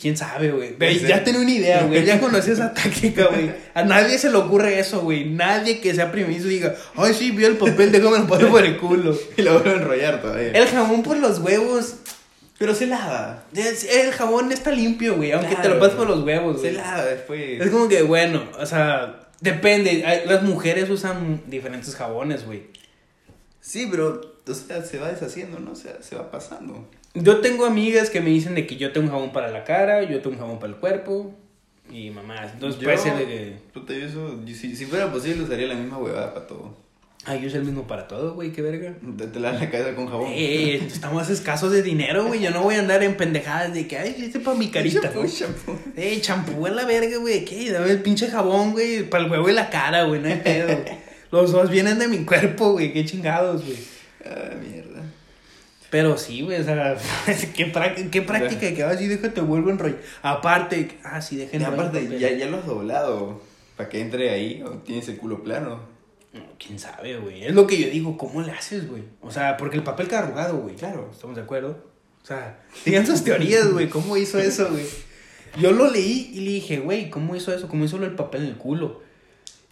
¿Quién sabe, güey? Ser. Ya tenía una idea, güey. Ya conocí esa táctica, güey. A nadie se le ocurre eso, güey. Nadie que sea primizo diga, ay, sí, vi el papel, déjame lo paso por el culo. Y lo vuelvo a enrollar todavía. El jabón por los huevos. Pero se lava. El jabón está limpio, güey. Aunque te lo pases por los huevos, Se güey. lava después. Es como que, bueno, o sea, depende. Las mujeres usan diferentes jabones, güey. Sí, pero, o sea, se va deshaciendo, ¿no? O sea, se va pasando. Yo tengo amigas que me dicen de que yo tengo un jabón para la cara, yo tengo un jabón para el cuerpo. Y mamás. Entonces Yo- puede ser de que. Puta, yo eso, si, si fuera posible, usaría la misma huevada para todo. Ay, yo uso el mismo para todo, güey, qué verga. Te, te lavas la cabeza con jabón. Eh, estamos escasos de dinero, güey. Yo no voy a andar en pendejadas de que, ay, este para mi carita. Shampoo, shampoo. Eh, champú en la verga, güey. ¿Qué? Dame el pinche jabón, güey. Para el huevo y la cara, güey. No hay pedo. Los dos vienen de mi cuerpo, güey. Qué chingados, güey. Ah, mierda. Pero sí, güey. O sea, qué, prá- qué práctica que así déjate vuelvo a enrollar. Aparte, ah, sí, dejen aparte, ya, ya lo has doblado. Para que entre ahí, o tienes el culo plano. No, quién sabe, güey. Es lo que yo digo. ¿Cómo le haces, güey? O sea, porque el papel queda arrugado, güey. Claro. ¿Estamos de acuerdo? O sea, digan sus teorías, güey. ¿Cómo hizo eso, güey? Yo lo leí y le dije, güey, ¿cómo hizo eso? ¿Cómo hizo del papel en el culo?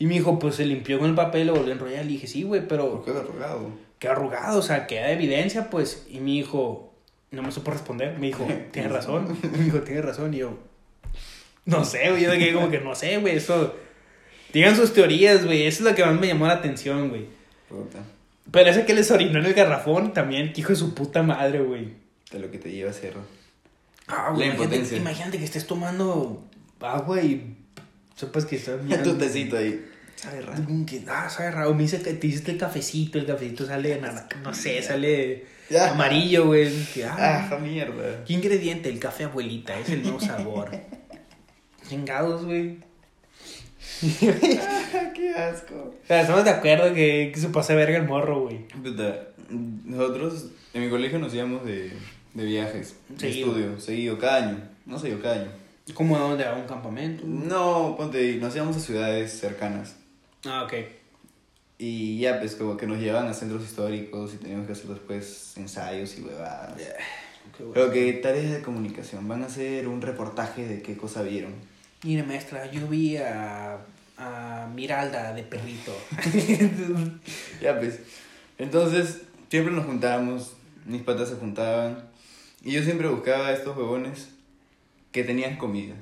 Y me dijo, pues se limpió con el papel, lo volvió a enrollar. Le dije, sí, güey, pero ¿Por qué arrugado? queda arrugado, o sea, queda evidencia, pues. Y me dijo, no me supo responder. Me dijo, tienes razón. Me dijo, tienes razón. Y yo, no sé, güey. Yo de que como que no sé, güey. Eso. Digan sus teorías, güey. Eso es lo que más me llamó la atención, güey. Puta. Pero ese que les orinó en el garrafón también, que hijo de su puta madre, güey. De lo que te lleva a ser. Ah, La güey, imagínate, impotencia. imagínate que estés tomando agua y Sepas que estás Tu tecito ahí. Sabe raro. Que, ah, sabe raro. Me dice que te hiciste el cafecito, el cafecito sale de naranja, no sé, sale Ya. amarillo, güey. Que, ah, Ah, mierda. ¿Qué ingrediente? El café abuelita, es el nuevo sabor. Chingados, güey. Qué asco. O sea, estamos de acuerdo que, que se pasa de verga el morro, güey. Puta, nosotros en mi colegio nos íbamos de, de viajes, de Seguido. estudio, seguido, cada año. No sé yo, cada año. ¿Cómo a dónde? ¿A un campamento? No, ponte ahí, nos íbamos a ciudades cercanas. Ah, ok. Y ya, pues, como que nos llevaban a centros históricos y teníamos que hacer después ensayos y huevadas. Qué bueno. Creo que tareas de comunicación. Van a hacer un reportaje de qué cosa vieron. Mire, maestra, yo vi a, a Miralda de perrito. Ya, pues. Entonces, siempre nos juntábamos, mis patas se juntaban. Y yo siempre buscaba a estos huevones que tenían comida.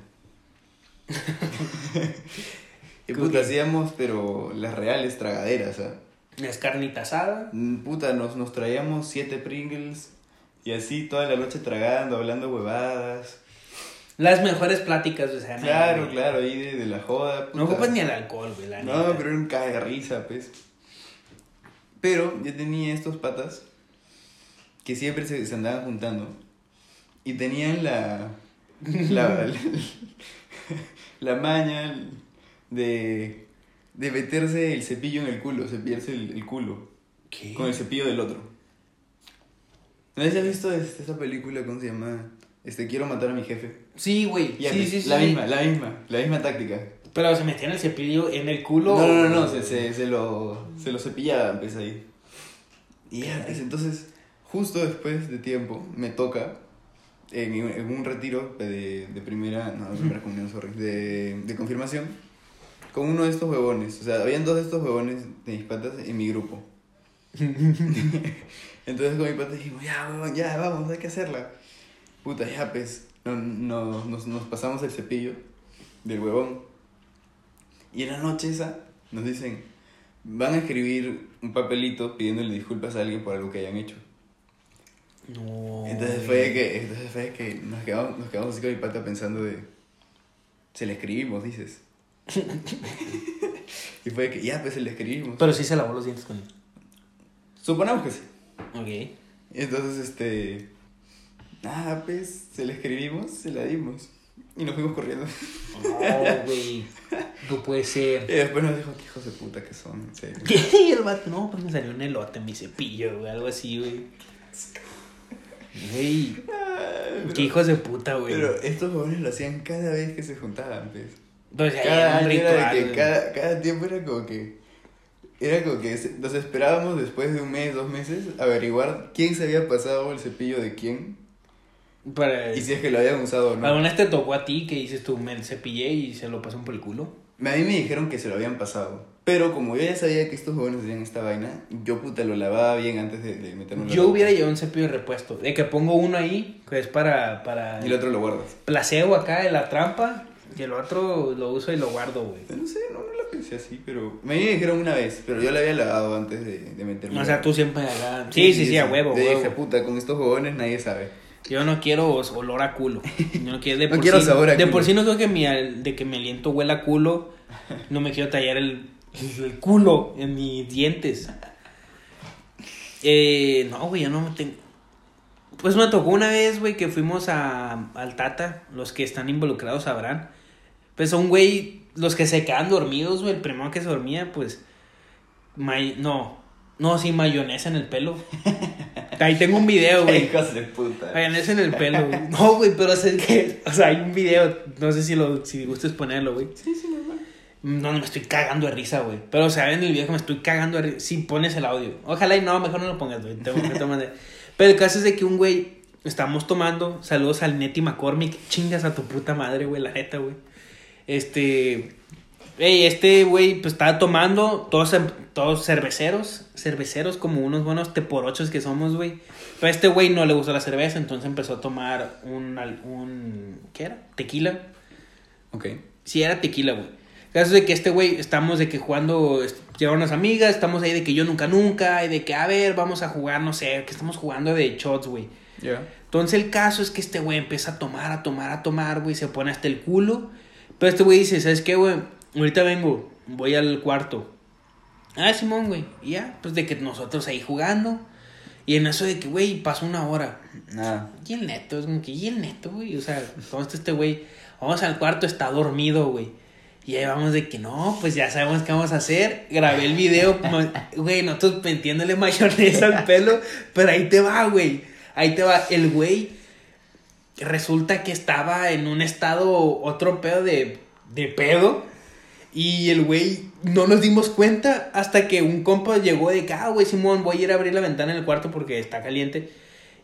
y puta, hacíamos, pero las reales tragaderas, ¿ah? Es carnita asada. Mm, Puta, nos, nos traíamos siete Pringles y así toda la noche tragando, hablando huevadas. Las mejores pláticas, o sea, Claro, güey. claro, ahí de, de la joda. No ocupas ni el alcohol, güey, la No, neta. pero era un caga de risa, pues. Pero yo tenía estos patas que siempre se, se andaban juntando y tenían la. la, la, maña de, de meterse el cepillo en el culo, cepillarse el, el culo ¿Qué? con el cepillo del otro. ¿No has visto este- esta película, cómo se llama? Este, quiero matar a mi jefe. Sí, güey. Sí, pues, sí, sí. La sí. misma, la misma, la misma táctica. Pero se metían el cepillo en el culo. No, no, no, no, se, se, se lo, se lo cepillaba, pues ahí. Y ya, pues, entonces, justo después de tiempo, me toca, en, en un retiro de, de primera, no, de primera comunión, sorry, de, de confirmación, con uno de estos huevones. O sea, habían dos de estos huevones de mis patas en mi grupo. Entonces con mi pata dijimos, ya, huevón, ya, vamos, hay que hacerla. Puta, ya, pues, no, no- nos, nos pasamos el cepillo del huevón. Y en la noche esa nos dicen, van a escribir un papelito pidiéndole disculpas a alguien por algo que hayan hecho. No. Entonces fue que, entonces fue que nos quedamos, nos quedamos así con mi pata pensando de, se le escribimos, dices. y fue que, ya, pues se le escribimos. Pero sí se lavó los dientes con él. Suponemos que sí. Ok. Entonces, este, nada, pues se le escribimos, se la dimos. Y nos fuimos corriendo. No, güey. No puede ser. Y después nos dijo, qué hijos de puta que son, en serio. ¿Qué? Y el vato, no, pues me salió un elote en mi cepillo, güey, algo así, güey. Güey, qué hijos de puta, güey. Pero estos jóvenes lo hacían cada vez que se juntaban, pues. Pues ya Cada era un año era ritual, de que cada, cada tiempo era como que. Era como que nos esperábamos después de un mes, dos meses, averiguar quién se había pasado el cepillo de quién Para... y si es que lo habían usado o no. ¿Alguna vez te tocó a ti que dices tú, me cepillé y se lo pasan por el culo? A mí me dijeron que se lo habían pasado. Pero como yo ya sabía que estos jóvenes hacían esta vaina, yo puta lo lavaba bien antes de, de meterme la Yo boca. hubiera llevado un cepillo de repuesto. De que pongo uno ahí, que es para, para Y el otro lo guardas. placebo acá de la trampa, y el otro lo uso y lo guardo, güey. No sé, no, no lo pensé así, pero... Me dijeron una vez, pero yo la había lavado antes de, de meterme. O sea, tú siempre acá. Sí, sí, sí, a huevo, huevo. dije, puta, con estos jóvenes nadie sabe. Yo no quiero olor a culo. Yo no quiero de No por quiero sí, sabor a De culo. por sí no creo que mi, de que mi aliento huela a culo. No me quiero tallar el, el culo en mis dientes. Eh, no, güey, yo no me tengo. Pues me tocó una vez, güey, que fuimos a, al Tata. Los que están involucrados sabrán. Pues son, güey, los que se quedan dormidos, güey. El primero que se dormía, pues. may- no, no, sí, mayonesa en el pelo. Ahí tengo un video, güey. Hijos de puta. Mayonesa en el pelo, güey. No, güey, pero es que, o sea, hay un video, no sé si lo, si gustes ponerlo, güey. Sí, sí, normal. No, no, me estoy cagando de risa, güey. Pero, o sea, en el video que me estoy cagando de risa. Si pones el audio. Ojalá y no, mejor no lo pongas, güey. Te- te- te mandé. Pero el caso es de que un güey, estamos tomando, saludos al Neti McCormick. Chingas a tu puta madre, güey, la neta, güey. Este. Ey, este güey, pues estaba tomando, todos, todos cerveceros, cerveceros como unos buenos teporochos que somos, güey. Pero a este güey no le gustó la cerveza, entonces empezó a tomar un, un ¿qué era? Tequila. Ok. Sí, era tequila, güey. El caso es de que este güey, estamos de que jugando, llegaron unas amigas, estamos ahí de que yo nunca nunca, y de que, a ver, vamos a jugar, no sé, que estamos jugando de shots, güey. Ya. Entonces el caso es que este güey empieza a tomar, a tomar, a tomar, güey, se pone hasta el culo, Pero este güey dice, ¿sabes qué, güey? Ahorita vengo, voy al cuarto. Ah, Simón, güey. Y ya, pues de que nosotros ahí jugando. Y en eso de que, güey, pasó una hora. Nada. Y el neto, es como que, y el neto, güey. O sea, ¿cómo está este güey? Vamos al cuarto, está dormido, güey. Y ahí vamos de que no, pues ya sabemos qué vamos a hacer. Grabé el video, güey, nosotros metiéndole mayonesa al pelo. Pero ahí te va, güey. Ahí te va. El güey resulta que estaba en un estado, otro pedo de, de pedo. Y el güey no nos dimos cuenta hasta que un compa llegó de que, ah, güey, Simón, voy a ir a abrir la ventana en el cuarto porque está caliente.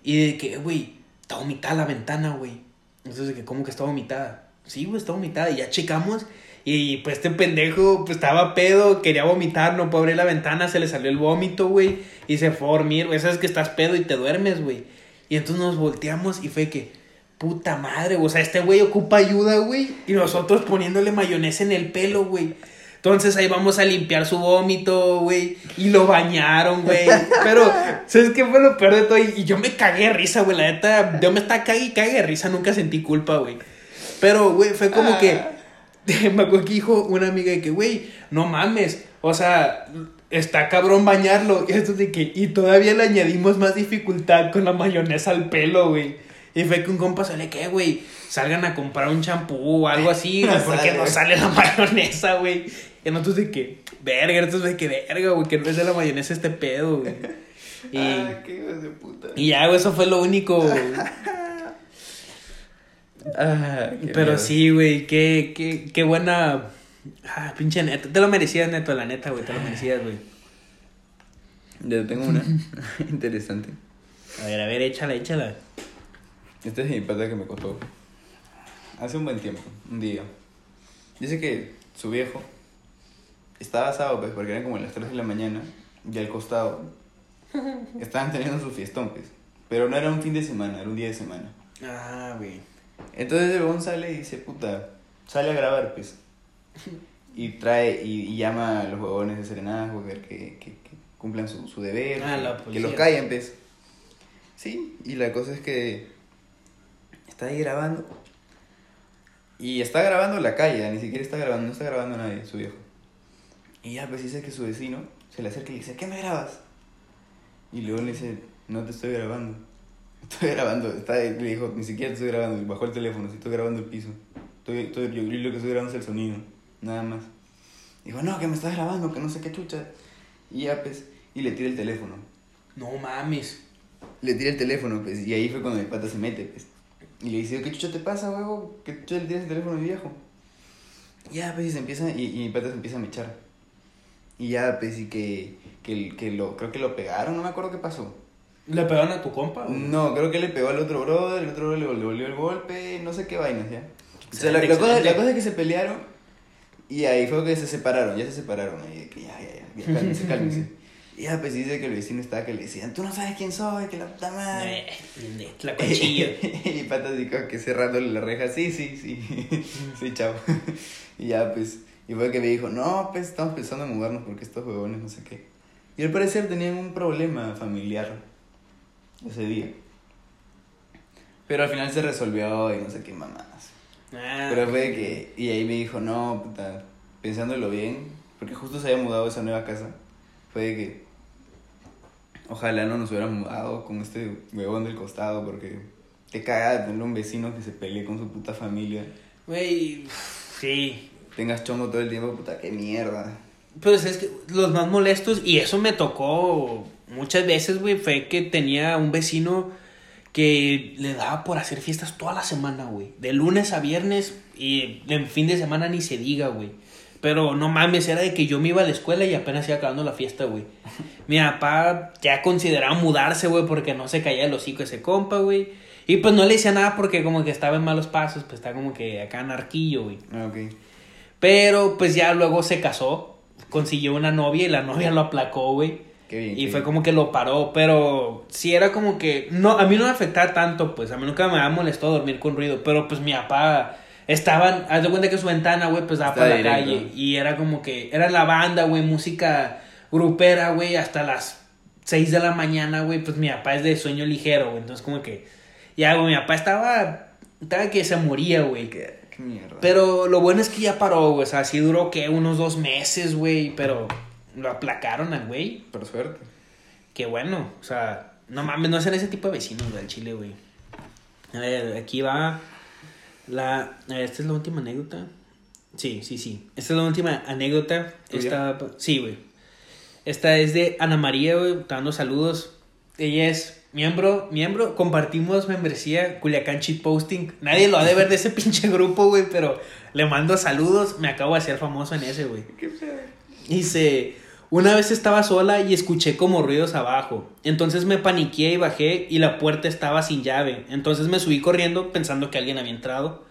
Y de que, güey, está vomitada la ventana, güey. Entonces, de que, ¿cómo que está vomitada? Sí, güey, está vomitada. Y ya checamos. Y pues este pendejo, pues estaba pedo, quería vomitar, no pudo abrir la ventana, se le salió el vómito, güey. Y se fue a dormir, güey. Sabes que estás pedo y te duermes, güey. Y entonces nos volteamos y fue que, puta madre, o sea, este güey ocupa ayuda, güey. Y nosotros poniéndole mayonesa en el pelo, güey. Entonces ahí vamos a limpiar su vómito, güey. Y lo bañaron, güey. Pero, ¿sabes qué fue lo peor de todo? Y yo me cagué de risa, güey. La neta, yo me estaba cague y cague de risa. Nunca sentí culpa, güey. Pero, güey, fue como que. Me acuerdo que dijo una amiga de que, güey, no mames. O sea, está cabrón bañarlo. Y esto de que. Y todavía le añadimos más dificultad con la mayonesa al pelo, güey. Y fue que un compa sale que, güey, salgan a comprar un champú o algo así, güey, porque no sale la mayonesa, güey. Y nosotros de que, verga, entonces de que, verga, güey, que no es de la mayonesa este pedo, güey. Y, Ah, qué de puta. y ya, güey, eso fue lo único, güey. Ah, qué Pero miedo. sí, güey, qué, qué, qué buena. Ah, pinche neto. Te lo merecías, neto, la neta, güey, te lo merecías, güey. Yo tengo una interesante. A ver, a ver, échala, échala. Este es mi pata que me contó. Hace un buen tiempo, un día. Dice que su viejo estaba asado, pues, porque eran como las 3 de la mañana, y al costado estaban teniendo su fiestón, pues. Pero no era un fin de semana, era un día de semana. Ah, güey. Entonces el bon sale y dice, puta, sale a grabar, pues. Y trae, y, y llama a los huevones de serenazgo, que, que, que, que cumplan su, su deber, Ah, que- la que policía. los callen, pues. Sí, y la cosa es que está ahí grabando. Y está grabando la calle, ni siquiera está grabando, no está grabando nadie, su viejo. Y ya, pues dice que su vecino se le acerca y le dice, ¿qué me grabas? Y luego le dice, no te estoy grabando. Estoy grabando, está, le dijo, ni siquiera te estoy grabando, y bajó el teléfono, sí estoy grabando el piso. Estoy, estoy, yo lo que estoy grabando es el sonido, nada más. Dijo, no, que me estás grabando, que no sé qué chucha. Y ya, pues, y le tira el teléfono. No mames. Le tira el teléfono, pues, y ahí fue cuando mi pata se mete, pues. Y le dice, ¿qué chucha te pasa, huevo? ¿Qué chucha le tiras el teléfono a mi viejo? Y ya, pues, y se empieza, y, y mi pata se empieza a mechar. Y ya, pues, y que, que, que lo, creo que lo pegaron, no me acuerdo qué pasó. ¿Le pegaron a tu compa? No, creo que le pegó al otro brother, el otro brother le, le volvió el golpe, no sé qué vainas, ¿ya? O sea, la, la cosa, la cosa es que se pelearon y ahí fue que se separaron, ya se separaron, ahí que ya, ya, ya, ya, cálmese, cálmese. Y ya, pues dice que el vecino estaba que le decían, tú no sabes quién soy, que la puta madre. Eh, La cuchilla. y patas dijo que cerrándole la reja, sí, sí, sí, sí, chao. y ya, pues, y fue que me dijo, no, pues estamos pensando en mudarnos porque estos huevones no sé qué. Y al parecer tenían un problema familiar ese día. Pero al final se resolvió y no sé qué mamadas. Ah, Pero fue que, y ahí me dijo, no, puta, pensándolo bien, porque justo se había mudado a esa nueva casa, fue de que ojalá no nos hubiéramos mudado con este huevón del costado, porque te caga tener un vecino que se pelee con su puta familia, Güey, sí. tengas chongo todo el tiempo, puta, qué mierda. Pero es que los más molestos, y eso me tocó muchas veces, güey, fue que tenía un vecino que le daba por hacer fiestas toda la semana, güey. De lunes a viernes y en fin de semana ni se diga, güey. Pero no mames, era de que yo me iba a la escuela y apenas iba acabando la fiesta, güey. Mi papá ya consideraba mudarse, güey, porque no se caía el hocico ese compa, güey. Y pues no le decía nada porque como que estaba en malos pasos, pues está como que acá anarquillo, güey. Ah, ok. Pero pues ya luego se casó, consiguió una novia y la novia lo aplacó, güey. Qué bien. Y qué fue bien. como que lo paró, pero sí era como que no a mí no me afectaba tanto, pues a mí nunca me ha molestado dormir con ruido, pero pues mi papá estaban, haz de cuenta que su ventana, güey, pues daba para la calle y era como que era la banda, güey, música grupera, güey, hasta las 6 de la mañana, güey, pues mi papá es de sueño ligero, güey, entonces como que ya, güey, mi papá estaba estaba que se moría, güey. Qué, Qué mierda. Pero lo bueno es que ya paró, güey. O sea, sí duró, ¿qué? Unos dos meses, güey. Pero lo aplacaron al güey. Por suerte. Qué bueno. O sea, no mames, no sean ese tipo de vecinos del Chile, güey. A ver, aquí va la... esta es la última anécdota. Sí, sí, sí. Esta es la última anécdota. Esta... Sí, güey. Esta es de Ana María, güey. Te dando saludos. Ella es miembro, miembro. Compartimos membresía Culiacán Cheat Posting. Nadie lo ha de ver de ese pinche grupo, güey. Pero le mando saludos. Me acabo de hacer famoso en ese, güey. Dice, una vez estaba sola y escuché como ruidos abajo. Entonces me paniqué y bajé y la puerta estaba sin llave. Entonces me subí corriendo pensando que alguien había entrado.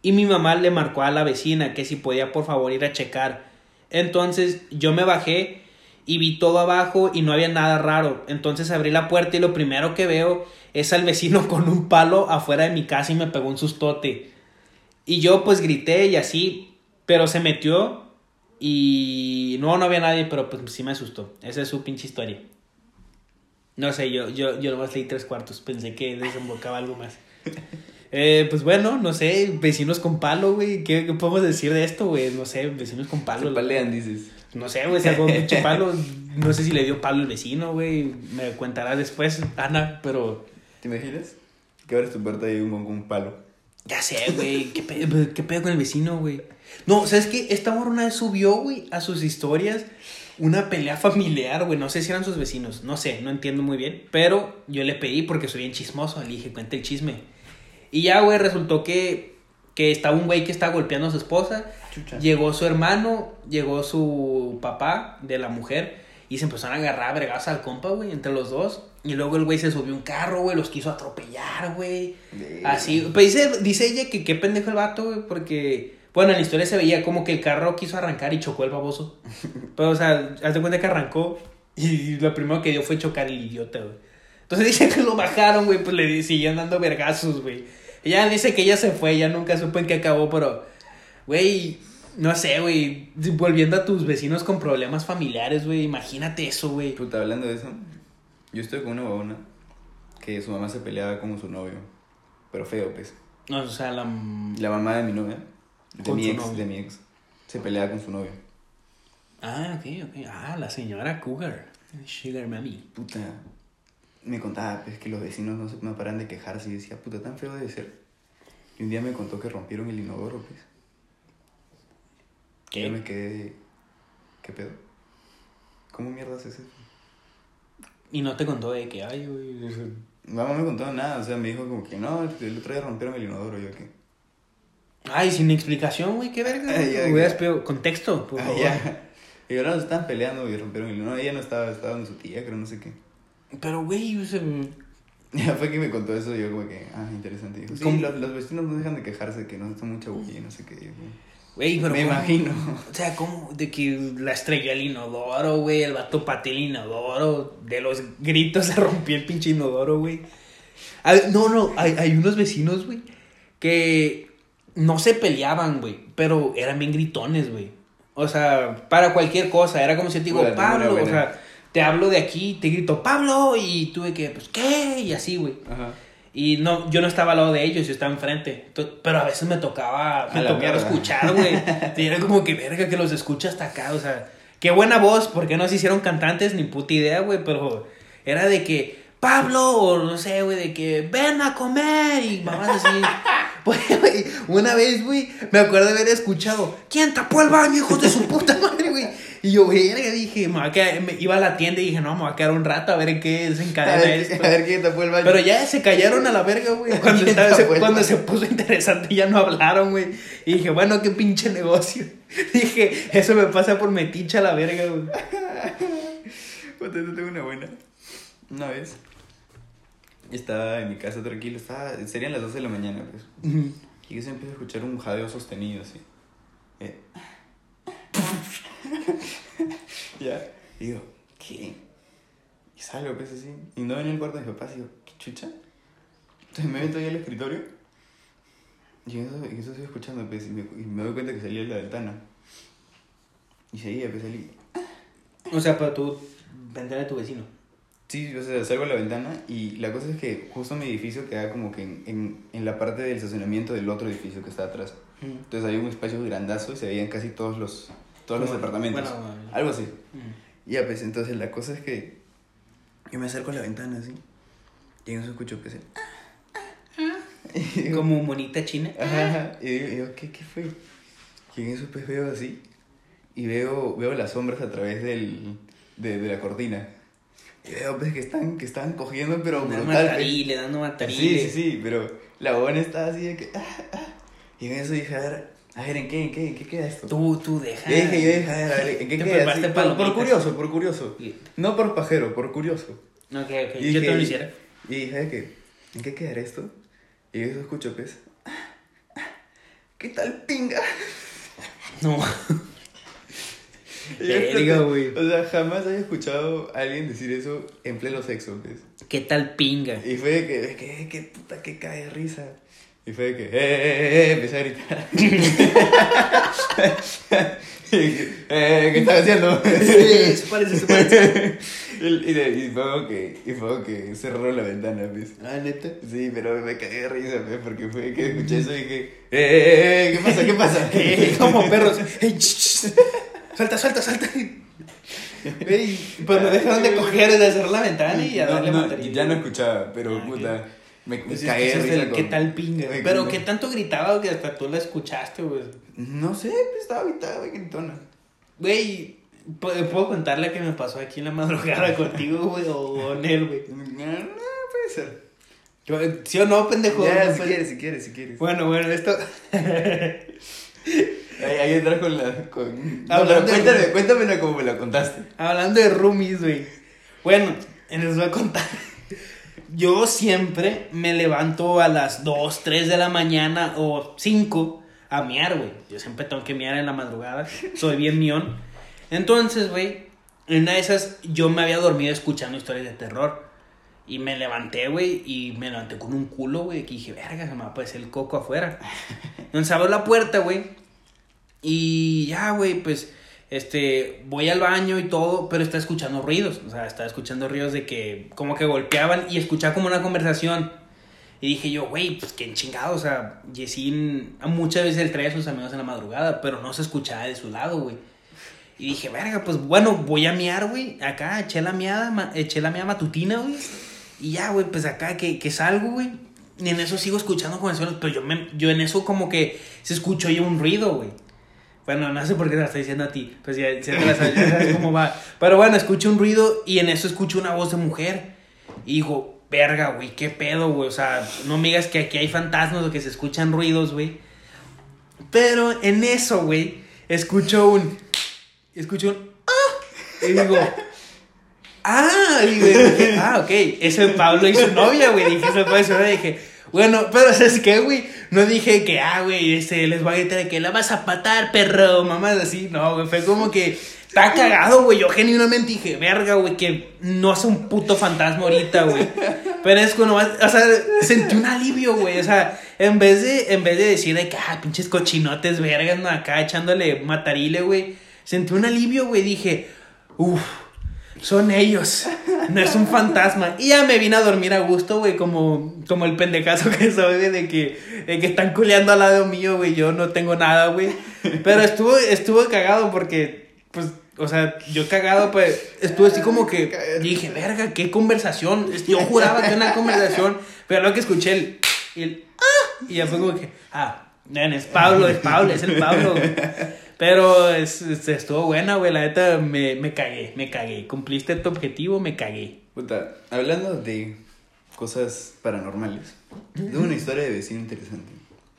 Y mi mamá le marcó a la vecina que si podía por favor ir a checar. Entonces yo me bajé y vi todo abajo y no había nada raro. Entonces abrí la puerta y lo primero que veo es al vecino con un palo afuera de mi casa y me pegó un sustote. Y yo pues grité y así, pero se metió y no, no había nadie, pero pues sí me asustó. Esa es su pinche historia. No sé, yo, yo, yo nomás leí tres cuartos, pensé que desembocaba algo más. Eh, pues bueno, no sé, vecinos con palo, güey. ¿Qué, qué podemos decir de esto, güey? No sé, vecinos con palo. Se palean, dices. No sé, güey, sacó un pinche palo. No sé si le dio palo el vecino, güey. Me contará después, Ana, pero. ¿Te imaginas? Que abres tu puerta y hay un con un palo. Ya sé, güey. ¿Qué pedo, ¿Qué pedo con el vecino, güey? No, ¿sabes qué? Esta morra una vez subió, güey, a sus historias una pelea familiar, güey. No sé si eran sus vecinos. No sé, no entiendo muy bien. Pero yo le pedí porque soy bien chismoso. Le dije, cuente el chisme. Y ya, güey, resultó que, que estaba un güey que estaba golpeando a su esposa. Chucha. Llegó su hermano, llegó su papá de la mujer y se empezaron a agarrar a bregadas al compa, güey, entre los dos. Y luego el güey se subió a un carro, güey, los quiso atropellar, güey. Así, pues dice, dice ella que qué pendejo el vato, güey, porque, bueno, en la historia se veía como que el carro quiso arrancar y chocó el baboso. Pero, o sea, haz de cuenta que arrancó y lo primero que dio fue chocar el idiota, güey. Entonces dice que lo bajaron, güey, pues le siguieron dando vergazos, güey. Ella dice que ella se fue, ya nunca supo en qué acabó, pero, güey, no sé, güey, volviendo a tus vecinos con problemas familiares, güey, imagínate eso, güey. Puta, hablando de eso, yo estoy con una babona que su mamá se peleaba con su novio. Pero feo, pues. No, o sea, la... La mamá de mi novia, de mi ex, novio. de mi ex, se peleaba con su novio. Ah, ok, ok. Ah, la señora Cougar. Sugar Mami. Puta, me contaba pues, que los vecinos no se no paran de quejarse y decía, puta, tan feo debe ser. Y un día me contó que rompieron el inodoro, pues. ¿Qué? Yo me quedé. ¿Qué pedo? ¿Cómo mierdas es eso? Y no te contó de que, ay, güey. Mamá me contó nada, o sea, me dijo como que no, el otro día rompieron el inodoro, yo que. Ay, sin explicación, güey, qué verga. Hubieras pedido contexto, por favor. ya. Y ahora se estaban peleando y rompieron el inodoro. Ella no estaba, estaba con su tía, creo, no sé qué. Pero, güey, o sea, Ya fue que me contó eso, yo como que, ah, interesante. Dijo, sí, los, los vecinos no dejan de quejarse que no está mucha bulla y no sé qué. Yo, güey, pero. me ¿cómo? imagino. O sea, como de que la estrelló el inodoro, güey, el vato pateó el inodoro, de los gritos se rompió el pinche inodoro, güey. A ver, No, no, hay, hay unos vecinos, güey, que no se peleaban, güey, pero eran bien gritones, güey. O sea, para cualquier cosa, era como si te digo, Pablo, o sea, te hablo de aquí, te grito, Pablo, y tuve que, pues, ¿qué? Y así, güey. Ajá. Y no, yo no estaba al lado de ellos, yo estaba enfrente. Pero a veces me tocaba, me tocaba escuchar, güey. Y era como que verga que los escucha hasta acá, o sea, qué buena voz, porque no se hicieron cantantes ni puta idea, güey, pero era de que Pablo, o no sé, güey, de que ven a comer y mamás así. Pues, güey, una vez, güey, me acuerdo de haber escuchado, ¿quién tapó el baño, hijos de su puta madre, güey? Y yo, verga, dije, me a quedar- me iba a la tienda y dije, no, me voy a quedar un rato a ver en qué A desencadena ver, esto. a ver quién tapó el baño. Pero ya se callaron a la verga, güey. Cuando, ¿Quién estaba- se, cuando puso interesante ya no hablaron, güey. Y dije, bueno, qué pinche negocio. Dije, eso me pasa por metiche a la verga, güey. Yo tengo una buena. Una vez. Estaba en mi casa tranquilo, estaba, serían las 12 de la mañana, pues. Y yo se empieza a escuchar un jadeo sostenido así. Eh. ya. Y digo, ¿qué? Y salgo, pues así. Y no venía el cuarto de mis papás y digo, ¿qué chucha? Entonces me meto ahí al escritorio. Y eso, y eso estoy escuchando, pues. Y me, y me doy cuenta que salía de la ventana. Y seguía, pues salí. O sea, pero tú, ventana de tu vecino. Sí, o sea, salgo a la ventana y la cosa es que justo mi edificio queda como que en, en, en la parte del estacionamiento del otro edificio que está atrás. Mm. Entonces había un espacio grandazo y se veían casi todos los, todos los departamentos. bueno, bueno. Algo así. Mm. Ya, pues entonces la cosa es que yo me acerco a la ventana así y en eso escucho que se... Digo, Como monita china. Ajá, ajá. Y digo, digo, ¿qué, ¿qué fue? Y en eso pues veo así y veo, veo las sombras a través del, de, de la cortina. Y veo pues que están, que están cogiendo, pero Dando matarile, dando matarile. Sí, sí, sí, pero la buena estaba así de que... ah, ah. Y en eso dije, a ver, a ver, ¿en qué, en qué, en qué queda esto? Tú, tú, deja. Yo dije, yo dije, a ver, a ver, ¿en qué Te queda? preparaste Sí, por, curioso, por curioso. No por pajero, por curioso. Ok, ok. Y Yo dije- también lo hiciera. Y dije, ¿de qué? ¿En qué quedará esto? Y eso escucho, pues. ¿Qué tal pinga? No. Verga, güey. O sea, jamás había escuchado a alguien decir eso en pleno sexo, pues. ¿Qué tal pinga? Y fue de que, de que, qué puta, que cae de risa. Y fue de que, eh, eh, eh, empecé a gritar. y dije, eh, ¿qué estás haciendo? Eso parece, eso parece. y, y, de- y fue que, y fue que cerró la ventana, pues. Ah, neta. Sí, pero me cagué de risa, pues, porque fue que escuché eso y dije, eh, eh, eh, ¿qué pasa? ¿Qué pasa? Eh, Como perros. Salta, salta, salta. Ey, Pues no dejaron de coger, de cerrar la ventana y a No, darle no, matarile. ya no escuchaba, pero Ah, puta, me, me es cagué que de ese es risa. el con- ¿Qué tal pinga? me- Pero me- ¿qué tanto gritaba que hasta tú la escuchaste, güey? No sé, pues, estaba gritando, gritona. Güey, ¿puedo puedo contarle que me pasó aquí en la madrugada contigo, güey? O con él, güey. No, no, puede ser. ¿Sí o no, pendejo? Ya, No, si quieres, si quieres, si quieres. Bueno, bueno, esto... Ahí, ahí entras con la. Con... No, de- cuéntame, cuéntamela como me la contaste. Hablando de roomies, güey. Bueno, les voy a contar. Yo siempre me levanto a las 2, 3 de la mañana o 5 a miar, güey. Yo siempre tengo que miar en la madrugada. Soy bien mión. Entonces, güey, en una de esas yo me había dormido escuchando historias de terror. Y me levanté, güey, y me levanté con un culo, güey, que dije, verga, se me va a aparecer el coco afuera. Entonces abro la puerta, güey, y ya, güey, pues, este, voy al baño y todo, pero está escuchando ruidos. O sea, estaba escuchando ruidos de que, como que golpeaban y escuchaba como una conversación. Y dije yo, güey, pues qué chingado, o sea, Yesin muchas veces él trae a sus amigos en la madrugada, pero no se escuchaba de su lado, güey. Y dije, verga, pues bueno, voy a miar, güey. Acá eché la miada, ma- eché la miada matutina, güey. Y ya, güey, pues acá que, que salgo, güey. Y en eso sigo escuchando conversaciones, pero yo, me, yo en eso como que se escuchó yo un ruido, güey. Bueno, no sé por qué te la estoy diciendo a ti, pues ya, te la sabes, ya cómo va. Pero bueno, escucho un ruido y en eso escucho una voz de mujer. Y digo, verga, güey, qué pedo, güey. O sea, no me digas que aquí hay fantasmas o que se escuchan ruidos, güey. Pero en eso, güey, escucho un. Escucho un. ¡Ah! Y digo. Ah, y dije, ah, ok. Ese es Pablo y su novia, güey. Dije, eso ser. Dije, bueno, pero ¿sabes qué, güey? No dije que, ah, güey, este, les voy a gritar de que la vas a patar, perro, mamás así. No, güey, fue como que. Está cagado, güey. Yo genuinamente dije, verga, güey, que no hace un puto fantasma ahorita, güey. Pero es cuando más, o sea, sentí un alivio, güey. O sea, en vez de, en vez de decir de que, ah, pinches cochinotes, vergas, no, acá echándole matarile, güey. Sentí un alivio, güey. Dije, uff, son ellos. No es un fantasma. Y ya me vine a dormir a gusto, güey, como, como el pendejazo que soy, de que, de que están culeando al lado mío, güey. Yo no tengo nada, güey. Pero estuvo, estuvo cagado porque, pues, o sea, yo cagado, pues, estuve así como que dije, verga, qué conversación. Yo juraba que una conversación, pero lo que escuché el, el, ah, y ya fue como que, ah, es Pablo, es Pablo, es el Pablo. güey. Pero es, es- estuvo buena, güey, la neta, me, me cagué, me cagué. Cumpliste tu objetivo, me cagué. Puta, hablando de cosas paranormales, tengo una historia de vecino interesante.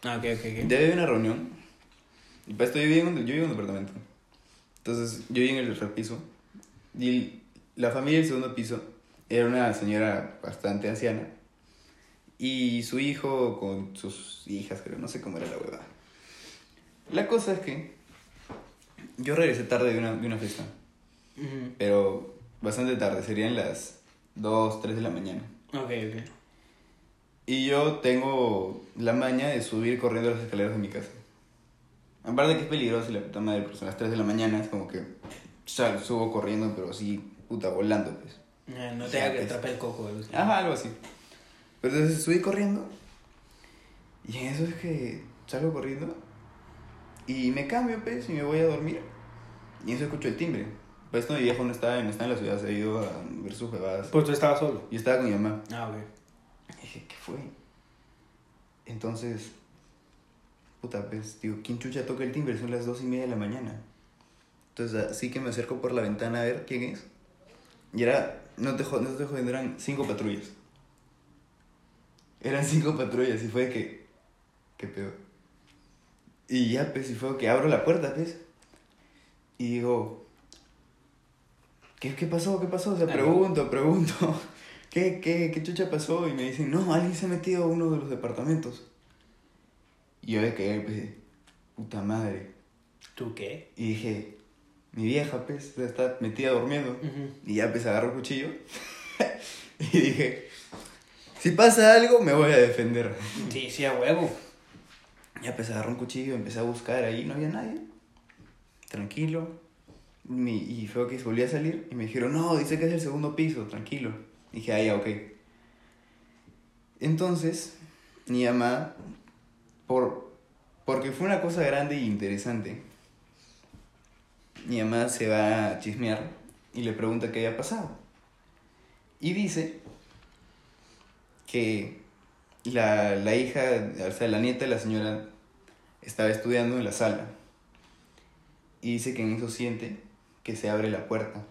Ah, ok, ok, ok. Ya había una reunión. Y para esto yo vivía en un, yo vivía en un departamento. Entonces yo vivía en el tercer piso. Y la familia del segundo piso era una señora bastante anciana. Y su hijo con sus hijas, creo, no sé cómo era la huevada. La cosa es que yo regresé tarde de una, de una fiesta. Ujú. Pero bastante tarde, serían las 2, 3 de la mañana. Ok, ok. Y yo tengo la maña de subir corriendo las escaleras de mi casa. Aparte que es peligroso y la puta madre, pues a las 3 de la mañana es como que sea, subo corriendo, pero así, puta, volando, pues. Eh, no te Ya, haga que atrape el coco, güey. Ajá, algo así. Pero entonces subí corriendo. Y en eso es que salgo corriendo. Y me cambio, pues, y me voy a dormir. Y eso escucho el timbre. Pues no, mi viejo no está en la ciudad, se ha ido a ver sus bebadas. Pues tú estabas solo. Yo estaba con mi mamá. Ah. Y dije, ¿qué fue? Entonces, puta, pues, digo, ¿quién chucha toca el timbre? Son las dos y media de la mañana. Entonces, así que me acerco por la ventana a ver quién es. Y era, no te, jo- no te jodiendo, eran cinco patrullas. Eran cinco patrullas y fue que, qué pedo. Y ya, pues, y fue que abro la puerta, pues. Y digo, ¿qué, qué pasó? ¿Qué pasó? O sea, pregunto, pregunto. ¿Qué, qué, ¿Qué chucha pasó? Y me dicen, no, alguien se ha metido a uno de los departamentos. Y yo de que, pues, puta madre. ¿Tú qué? Y dije, mi vieja, pues, está metida durmiendo. Y ya, pues, agarro el cuchillo. y dije, si pasa algo, me voy a defender. Sí, sí, a huevo. Ya, pues, agarro un cuchillo, empecé a buscar ahí, no había nadie. Tranquilo. Mi- y fue que volví a salir y me dijeron, no, dice que es el segundo piso, tranquilo. Dije, ah, ya, ok. Entonces, mi mamá, por, porque fue una cosa grande e interesante, mi mamá se va a chismear y le pregunta qué había pasado. Y dice que la, la hija, o sea, la nieta de la señora estaba estudiando en la sala. Y dice que en eso siente que se abre la puerta.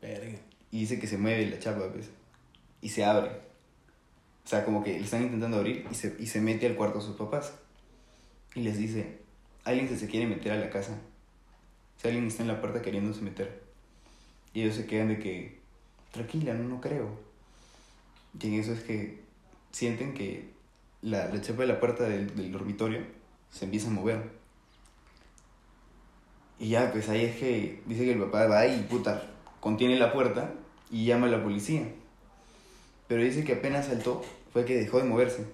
Verga. Y dice que se mueve la chapa, pues. Y se abre. O sea, como que le están intentando abrir y se, y se mete al cuarto de sus papás. Y les dice, alguien se, se quiere meter a la casa. O sea, alguien está en la puerta queriéndose meter. Y ellos se quedan de que, tranquila, no, no creo. Y en eso es que sienten que la, la chapa de la puerta del, del dormitorio se empieza a mover. Y ya, pues ahí es que dice que el papá va y puta, contiene la puerta y llama a la policía. Pero dice que apenas saltó, fue que dejó de moverse.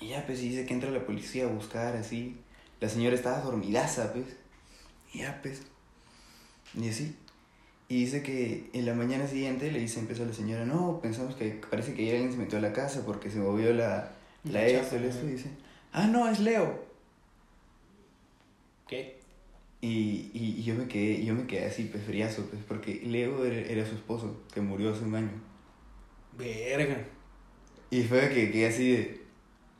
Y ya, pues y dice que entra la policía a buscar así. La señora estaba dormidaza, pues. Y ya, pues. Y así. Y dice que en la mañana siguiente le dice, empezó la señora, no, pensamos que parece que ayer alguien se metió a la casa porque se movió la, la esto, el esto. Y dice, ah, no, es Leo. ¿Qué? Y, y, y yo me quedé, yo me quedé así, pues, friazo, pues, porque Leo era, era su esposo, que murió hace un año. Verga. Y fue que quedé así de,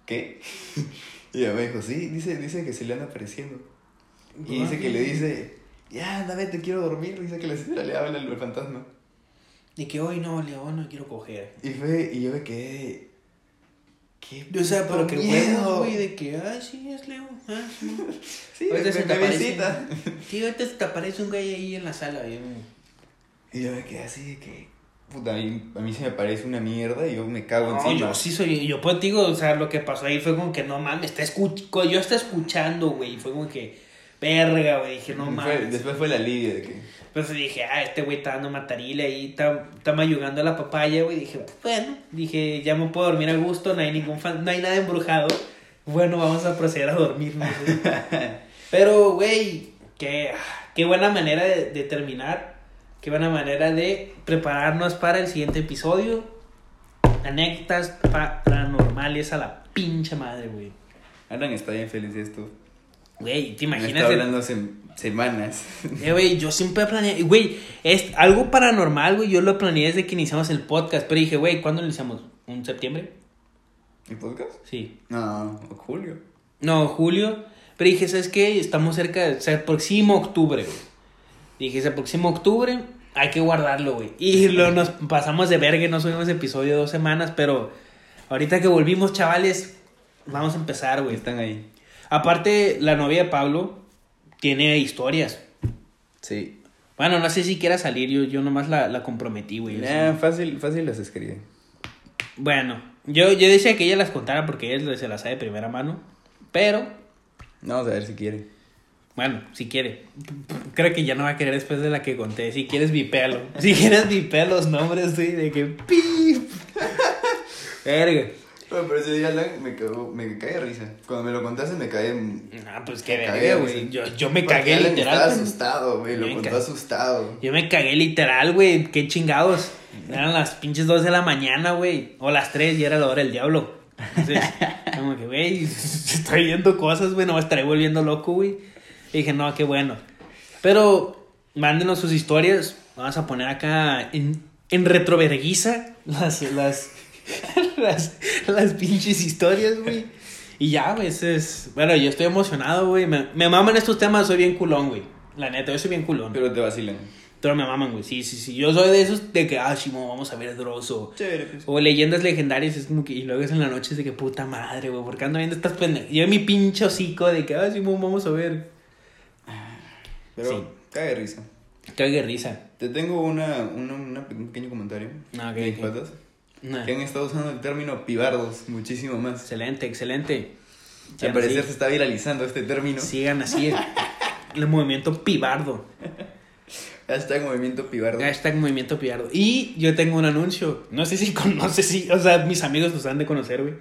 ¿qué? y ella me dijo, sí, dice, dice que se le anda apareciendo. Y dice que le dice, ya, anda, vete, quiero dormir. Dice que la señora le habla al fantasma. Y que hoy no, León, no quiero coger. Y fue, y yo me quedé, ¿qué? O sea, pero que huevos, güey, de que, ah, sí, es Leo. Ah, sí. Sí, Ahorita se te aparece. Sí, ahorita se te aparece un güey ahí en la sala. y, mm, Y yo me quedé así de que, puta, a mí, a mí se me parece una mierda y yo me cago No, encima. yo sí soy, yo pues digo, o sea, lo que pasó ahí fue como que no mames, está escuch yo estaba escuchando, güey, y fue como que, verga, güey, dije, no mames. después fue la alivio de que, Entonces dije, ah, este güey está dando matarile ahí, está, está mayugando a la papaya, güey. Dije, bueno, dije, ya me puedo dormir a gusto, no hay ningún fan, no hay nada embrujado. Bueno, vamos a proceder a dormirnos, güey. Pero, güey, qué, qué buena manera de, de terminar. Qué buena manera de prepararnos para el siguiente episodio. Anécdotas paranormales a la pinche madre, güey. Alan está bien feliz de esto. Güey, ¿te Me imaginas? está el- hablando hace semanas. Eh, güey, yo siempre planeé, güey, es algo paranormal, güey, yo lo planeé desde que iniciamos el podcast, pero dije, güey, ¿cuándo lo iniciamos? ¿Un septiembre? ¿El podcast? Sí. No, julio. No, julio, pero dije, ¿sabes qué? Estamos cerca, se aproxima octubre, güey. Dije, se aproxima octubre, hay que guardarlo, güey. Y lo nos pasamos de verga, no subimos episodio dos semanas, pero ahorita que volvimos, chavales, vamos a empezar, güey. Están ahí. Aparte, la novia de Pablo tiene historias. Sí. Bueno, no sé si quiera salir, yo, yo nomás la, la comprometí, güey. Nah, fácil, fácil las escribe. Bueno, yo, yo decía que ella las contara porque ella se las sabe de primera mano. Pero, Vamos a ver si quiere. bueno, si quiere. Creo que ya no va a querer después de la que conté. Si quieres, vipéalo. Si quieres, vipea los nombres, güey, de que pip. Verga. Bueno, pero ese día me cagó, me cae de risa. Cuando me lo contaste me cae. Ah, pues qué verga, güey. Yo, yo me Porque cagué literal. Estaba pendejo. asustado, güey. Yo Lo me contó asustado. Yo me cagué literal, güey. Qué chingados. Eran las pinches 2 de la mañana, güey. O las 3 y era la hora del diablo. Entonces, como que, güey, estoy viendo cosas, güey. No me estaré volviendo loco, güey. Y dije, no, qué bueno. Pero, mándenos sus historias. Vamos a poner acá en, en retroverguiza las, las, las, las pinches historias, güey. Y ya, güey, ese es... Bueno, yo estoy emocionado, güey. Me, me maman estos temas, soy bien culón, güey. La neta, yo soy bien culón. Pero te vacilan. Pero me maman, güey. Sí, sí, sí. Yo soy de esos de que, ah, Shimo, vamos a ver Dross o, Chévere, pues. o leyendas legendarias. Es como que, y luego es en la noche, es de que puta madre, güey. ¿Por qué ando viendo estas pendejas? Yo en mi pinche hocico de que, ah, Shimo, vamos a ver. Pero Sí. cae de risa. Cague risa. Te tengo una, una, una un pequeño comentario. Ah, ok, de mis ok. patas, Nah. Que han estado usando el término pibardos muchísimo más. Excelente, excelente. Al Sigan parecer así. se está viralizando este término. Sigan así. El movimiento pibardo. Hashtag movimiento pibardo. Hashtag movimiento pibardo. Y yo tengo un anuncio. No sé si, con- no sé si, o sea, mis amigos los han de conocer, güey.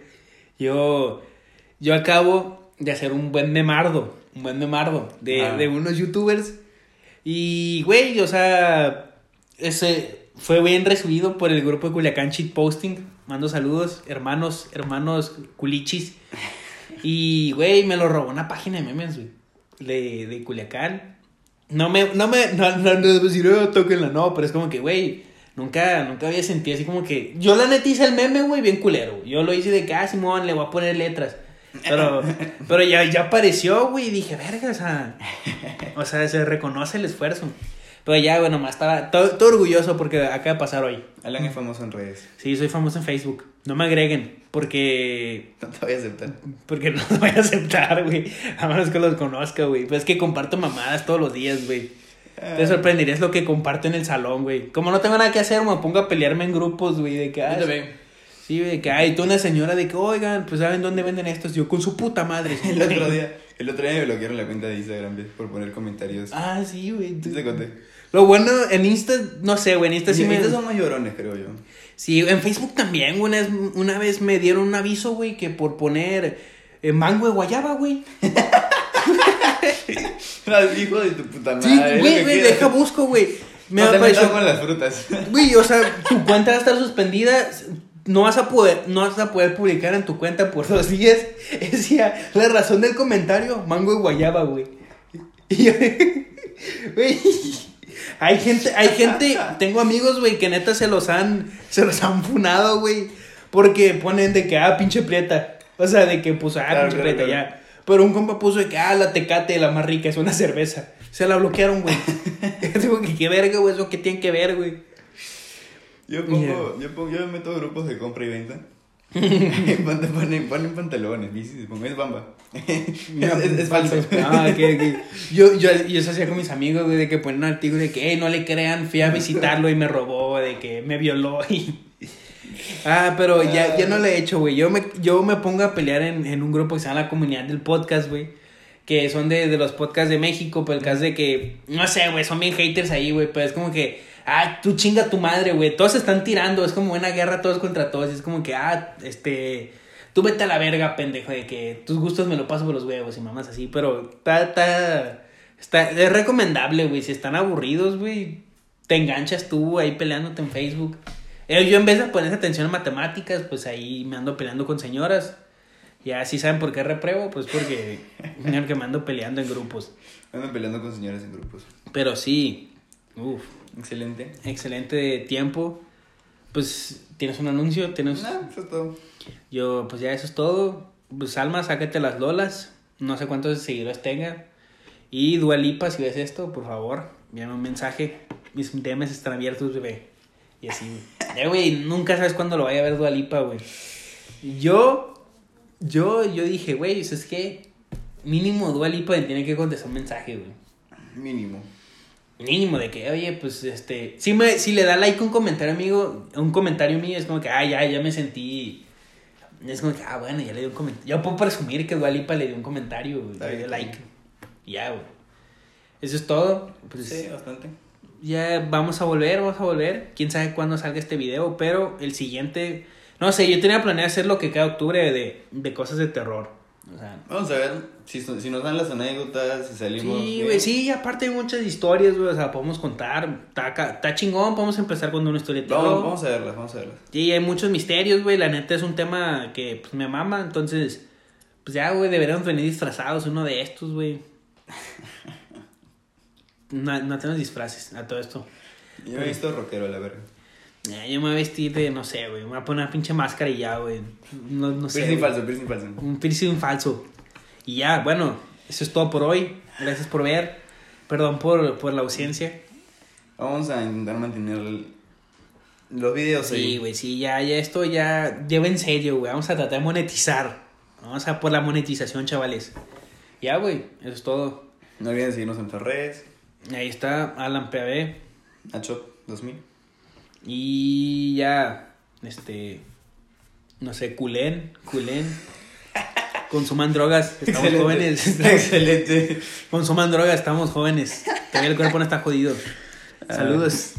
Yo, yo acabo de hacer un buen memardo. Un buen memardo de, Ah. de unos youtubers. Y, güey, o sea, ese fue bien recibido por el grupo de Culiacán Cheat Posting. Mando saludos, hermanos, hermanos culichis. Y, güey, me lo robó una página de memes, güey. De, de Culiacán. No me, no me, no, no, no decir, oh, tóquenla, no, pero es como que, güey, nunca, nunca había sentido así como que. Yo la neta hice el meme, güey, bien culero. Yo lo hice de que, ah, Simón, le voy a poner letras. Pero, pero ya, ya apareció, güey, y dije, verga, o sea, o sea, se reconoce el esfuerzo. Pero ya, bueno, más estaba todo, todo orgulloso porque acaba de pasar hoy. Alan es famoso en redes. Sí, soy famoso en Facebook. No me agreguen, porque No te voy a aceptar. porque no lo voy a aceptar, güey. A menos que los conozca, güey. Pues es que comparto mamadas todos los días, güey. Te sorprenderías lo que comparto en el salón, güey. Como no tengo nada que hacer, me pongo a pelearme en grupos, güey. De que, ah, Yo. Sí, güey, de que, ay, tú una señora de que, oigan, pues saben dónde venden estos. Yo, con su puta madre. El otro día, el otro día me bloquearon la cuenta de Instagram por poner comentarios. Ah, sí, güey. Sí te conté. Lo bueno, en Insta, no sé, güey, en Insta sí me... Estos son más llorones, creo yo. Sí, en Facebook también, güey. Una vez, me dieron un aviso, güey, que por poner eh, mango de guayaba, güey. Hijo de tu puta madre. Sí, güey, güey, deja busco, güey. Me no apareció. con las frutas. Güey, o sea, tu cuenta va a estar suspendida. No vas a poder, no vas a poder publicar en tu cuenta por dos días. Decía, la razón del comentario, mango de guayaba, güey. Y yo, güey, hay gente, hay gente, tengo amigos, güey, que neta se los han, se los han funado, güey. Porque ponen de que, ah, pinche prieta. O sea, de que, pues, ah, Claro, pinche claro, prieta, claro. ya. Pero un compa puso de que, ah, la tecate, la más rica, es una cerveza. Se la bloquearon, güey. Digo que qué verga, güey, eso que tiene que ver, güey. Yo pongo, yo pongo, yo me meto grupos de compra y venta. ponen, ponen, ponen pantalones, bicis, pongo, es bamba. es, es- es falso. Ah. Yo, yo, yo eso hacía con mis amigos, güey, de que ponen un artículo de que, hey, no le crean, fui a visitarlo y me robó, de que me violó y... Ah, pero ya, ya no le he hecho, güey. Yo me, yo me pongo a pelear en, en un grupo que se llama La Comunidad del Podcast, güey. Que son de, de los podcasts de México, pero el caso de que, no sé, güey, son bien haters ahí, güey. Pero es como que, ah, tú chinga tu madre, güey. Todos se están tirando, es como una guerra todos contra todos. y Es como que, ah, este, tú vete a la verga, pendejo, de que tus gustos me lo paso por los huevos y mamás así. Pero está, está, está, es recomendable, güey. Si están aburridos, güey, te enganchas tú ahí peleándote en Facebook. Eh, Yo en vez de poner atención en matemáticas, pues ahí me ando peleando con señoras. Ya sí saben por qué repruebo, pues porque, porque me ando peleando en grupos. Ando peleando con señoras en grupos. Pero sí, uff, Excelente. excelente tiempo. Pues tienes un anuncio, tienes... Nah, eso es todo. Yo, pues ya eso es todo. Pues Alma, sácate las lolas. No sé cuántos seguidores tenga. Y Dualipa, si ves esto, por favor, envíame un mensaje. Mis DMs están abiertos, bebé. Y así, güey. Eh, güey, nunca sabes cuándo lo vaya a ver Dualipa, güey. Yo, yo, yo dije, güey, es que mínimo Dualipa tiene que contestar un mensaje, güey. Mínimo. Mínimo de que, oye, pues este. Si, me, si le da like a un comentario, amigo, un comentario mío, es como que, ah, ya, ya me sentí. Es como que, ah, bueno, ya le dio un comentario. Ya puedo presumir que Dualipa le dio un comentario, güey, le dio like. Y Ya, güey. Eso es todo. Pues Sí, bastante. ya vamos a volver, vamos a volver. Quién sabe cuándo salga este video, pero el siguiente No sé, yo tenía planeado hacer lo que cada octubre de, de cosas de terror. O sea, Vamos a ver si, si nos dan las anécdotas, si salimos. Sí, güey, sí, aparte hay muchas historias, güey, o sea, podemos contar, está, chingón, podemos empezar con una historia terror. Vamos, a verlas, vamos a verlas. Sí, hay muchos misterios, güey, la neta es un tema que, pues, me mama, entonces, pues ya, güey, deberíamos venir disfrazados uno de estos, güey. No, no tenemos disfraces a todo esto. Yo me he visto rockero, la verga. Ya, yo me voy a vestir de, no sé, güey, me voy a poner una pinche máscara y ya, güey. No, no sé. Piercing falso, piercing falso. Un piercing falso. Y ya, bueno, eso es todo por hoy. Gracias por ver. Perdón por, por la ausencia. Vamos a intentar mantener el- los videos ahí. Sí, güey, sí, ya, ya esto ya lleva en serio, güey. Vamos a tratar de monetizar. Vamos a por la monetización, chavales. Ya, güey, eso es todo. No olviden seguirnos en nuestras redes. Ahí está Alan PAB. Achop 2000. Y ya, este, no sé, culén, culén. Consuman drogas, estamos Excelente. jóvenes. Excelente. Consuman drogas, estamos jóvenes. Todavía el cuerpo no está jodido. Saludos.